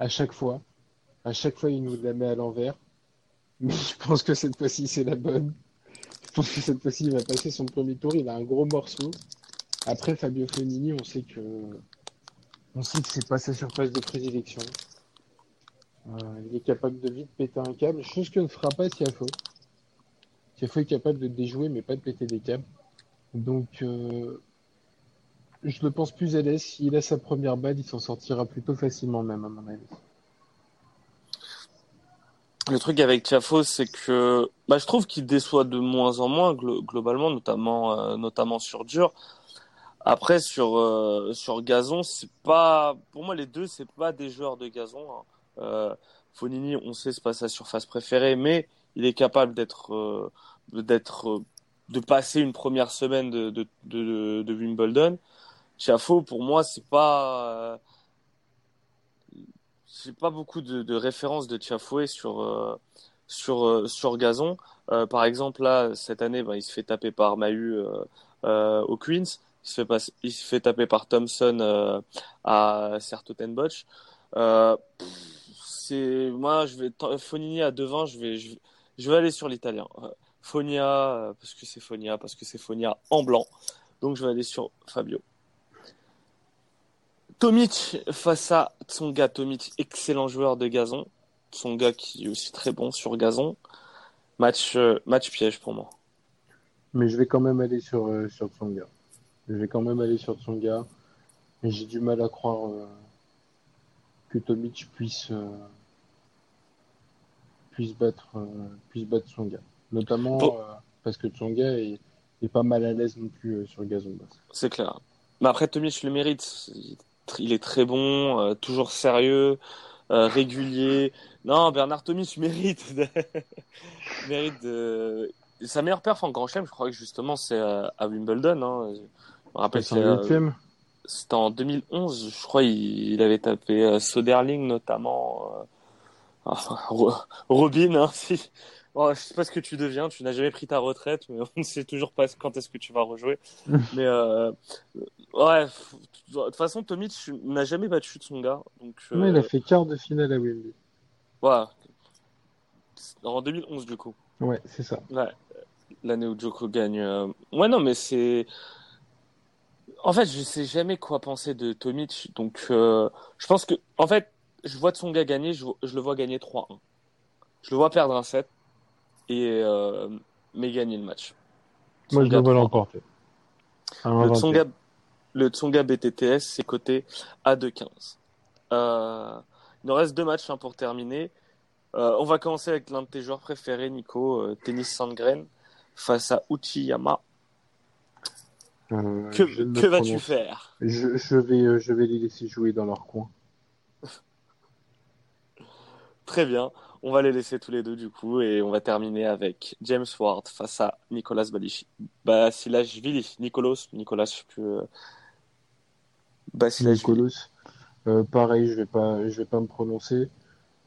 à chaque fois. À chaque fois, il nous la met à l'envers. Mais je pense que cette fois-ci, c'est la bonne. Je pense que cette fois-ci, il va passer son premier tour. Il a un gros morceau. Après, Fabio Fonini, on sait que on sait que c'est pas sa surface de prédilection. Euh, il est capable de vite péter un câble, chose que ne fera pas Tiafo. Tiafo est capable de déjouer, mais pas de péter des câbles. Donc, euh, je le pense plus à l'aise. S'il a sa première balle, il s'en sortira plutôt facilement, même, à mon avis. Le truc avec Tiafo, c'est que bah, je trouve qu'il déçoit de moins en moins glo- globalement, euh, notamment sur dur. Après sur euh, sur gazon, c'est pas pour moi les deux, c'est pas des joueurs de gazon. hein. Euh, Fonini, on sait c'est pas sa surface préférée, mais il est capable d'être euh, d'être euh, de passer une première semaine de de de, de Wimbledon. Tiafo, pour moi, c'est pas euh, j'ai pas beaucoup de, de références de Tiafoué sur euh, sur euh, sur gazon. Euh, par exemple là cette année, ben, il se fait taper par Mahu au Queens. Il se fait taper par Thompson euh, à Sertotenbosch. Euh, c'est moi je vais Fonini à devant, je vais je, vais- aller sur l'italien. Euh, Fonia euh, parce que c'est Fonia parce que c'est Fonia en blanc. Donc je vais aller sur Fabio. Tomic face à Tsonga. Tomic, excellent joueur de gazon. Tsonga qui est aussi très bon sur gazon. Match, match piège pour moi. Mais je vais quand même aller sur, sur Tsonga. Je vais quand même aller sur Tsonga. Mais j'ai du mal à croire euh, que Tomic puisse, euh, puisse, battre, euh, puisse battre Tsonga. Notamment Bon. parce que Tsonga est, est pas mal à l'aise non plus sur le gazon basse. C'est clair. Mais après, Tomic le mérite. Il est très bon, toujours sérieux, euh, régulier. Non, Bernard Tomic mérite de... mérite de... Sa meilleure perf en Grand Chelem, je crois que justement, c'est à Wimbledon. Hein. Me rappelle, C'est c'est, un euh, C'était en 2011, je crois, il, il avait tapé euh, Soderling notamment. euh, enfin, Ro- Robin, hein, si. Bon, je sais pas ce que tu deviens, tu n'as jamais pris ta retraite, mais on ne sait toujours pas quand est-ce que tu vas rejouer. mais euh, ouais, de toute façon, Tomic n'a jamais battu de son gars, donc euh, Ouais, il a fait quart de finale à Wembley. voilà. En 2011 du coup. Ouais, c'est ça. Ouais, l'année où Joko gagne. Ouais, non, mais c'est. En fait, je sais jamais quoi penser de Tomic. Donc, euh, je pense que. En fait, je vois son gars gagner, je, je le vois gagner 3-1. Je le vois perdre un set, et, euh, mais gagner le match. Moi, je Tsonga le vois 3-1. l'emporter. Le 1,21. Tsonga, le Tsonga BTTS, c'est coté à 2,15. Euh, il nous reste deux matchs hein, pour terminer. Euh, on va commencer avec l'un de tes joueurs préférés, Nico, euh, Tennis Sandgren, face à Uchiyama. Euh, Que, vas-tu faire? Je, je vais, euh, je vais les laisser jouer dans leur coin. Très bien. On va les laisser tous les deux du coup et on va terminer avec James Ward face à Nicolas. Basilashvili. Nicolas, Nicolas, je sais plus. euh, Basilashvili. Euh, pareil, je vais pas, je vais pas me prononcer.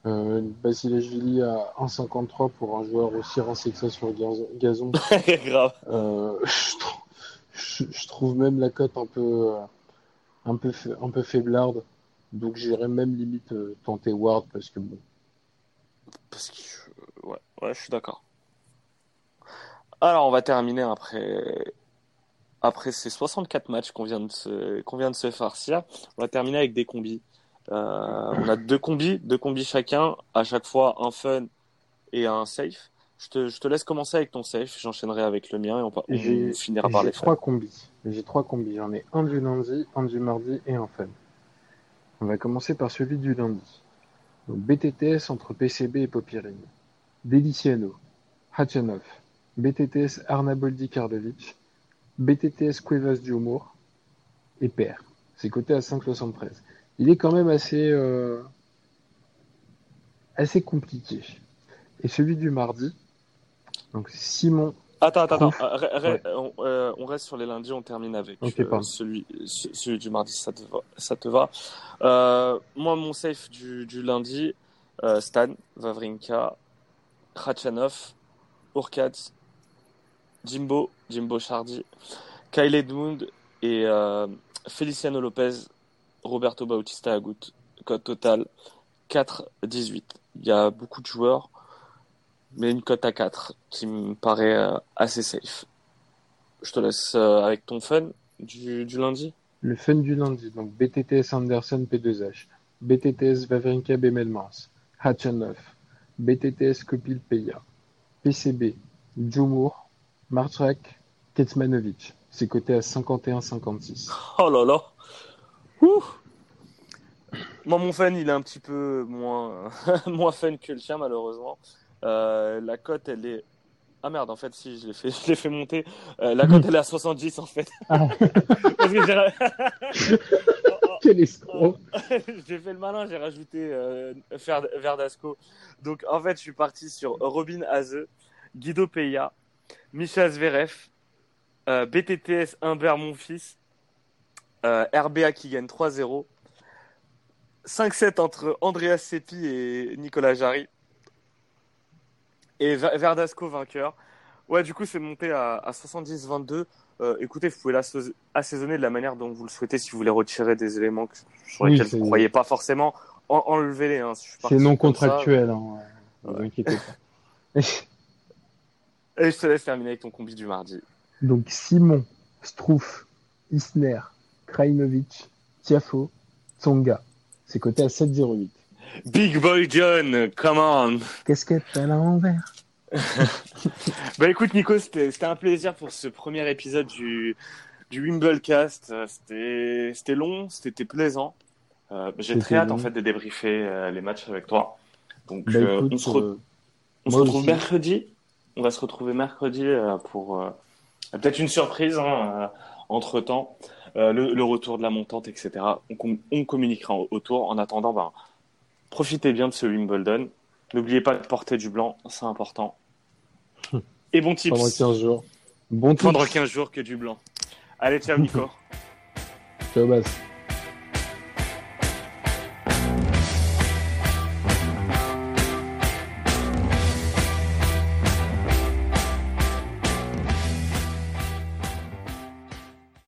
Euh, Basilashvili à 1,53 pour un joueur aussi rincé que ça sur le gazon. gazon. Grave. Euh, je, trouve, je, trouve même la cote un peu, euh, un peu, faiblarde. Donc j'irais même limite euh, tenter Ward parce que bon. Parce que euh, ouais, ouais, je suis d'accord. Alors on va terminer après après ces 64 matchs qu'on vient de se qu'on vient de se farcir. On va terminer avec des combis. On a deux combis, deux combis chacun, à chaque fois un fun et un safe. Je te, je te laisse commencer avec ton safe, j'enchaînerai avec le mien et on, on J'ai finira par j'ai les fun. trois combis. J'ai trois combis. J'en ai un du lundi, un du mardi et un fun. On va commencer par celui du lundi. Donc BTTS entre PCB et Popirine. Deliciano, Hachanov, BTTS Arnaboldi Karlovic, BTTS Cuevas du Humour et Père. C'est coté à 5,73. Il est quand même assez, euh, assez compliqué. Et celui du mardi, donc Simon Attends, attends, attends. Euh, Ouais. on, euh, on reste sur les lundis, on termine avec Ok, euh, celui, ce- celui du mardi, ça te va. Ça te va. Euh, moi, mon safe du, du lundi, euh, Stan, Vavrinka, Khachanov, Urkadz, Jimbo, Jimbo Chardy, Kyle Edmund et Feliciano Lopez, Roberto Bautista Agut. Code total 4-18. Il y a beaucoup de joueurs mais une cote à 4 qui me paraît euh, assez safe. Je te laisse euh, avec ton fun du, du lundi. Le fun du lundi, donc BTTS Anderson P2H, BTTS Vavrinka Bemelmans, Hachanov, BTTS Kopil Peya, PCB, Djumour, Martrak, Ketsmanovic. C'est coté à 51,56. Oh là là. Ouh. Moi, mon fan, il est un petit peu moins, moins fun que le chien, malheureusement. Euh, la cote, elle est. Ah merde, en fait, si, je l'ai fait, je l'ai fait monter. Euh, la cote, elle est à 70, en fait. Ah. Parce que j'ai... Quel escroc j'ai fait le malin, j'ai rajouté euh, Verdasco. Donc, en fait, je suis parti sur Robin Haze, Guido Peya, Micha Zverev, euh, BTTS Humbert Monfils, euh, RBA qui gagne 3-0. 5-7 entre Andreas Seppi et Nicolas Jarry. Et Ver- Verdasco vainqueur. Ouais, du coup, c'est monté à, à 70-22. Euh, écoutez, vous pouvez l'asso- assaisonner de la manière dont vous le souhaitez si vous voulez retirer des éléments que- sur Oui, lesquels vous ne croyez pas forcément. En- Enlevez-les. Hein, si C'est non comme ça. contractuel, hein. Ne vous inquiétez pas. Et je te laisse terminer avec ton combi du mardi. Donc Simon, Strouf, Isner, Krajinovic, Tiafo, Tsonga. C'est coté à 7,08. Big Boy John, come on Qu'est-ce que t'as à l'envers Bah écoute Nico, c'était un plaisir pour ce premier épisode du, du Wimblecast. Euh, C'était long, c'était plaisant. Euh, J'ai très hâte en fait de débriefer euh, les matchs avec toi. Donc Bah, euh, écoute, on se, re- on se retrouve aussi. mercredi. On va se retrouver mercredi pour peut-être une surprise entre temps. le, le retour de la montante, etc. On, com- on communiquera au- autour. En attendant, ben, profitez bien de ce Wimbledon. N'oubliez pas de porter du blanc, c'est important. Et bon tips. pendant 15 jours. Bon tips. Prendre 15 jours que du blanc. Allez, ciao Nico. Ciao, Bas.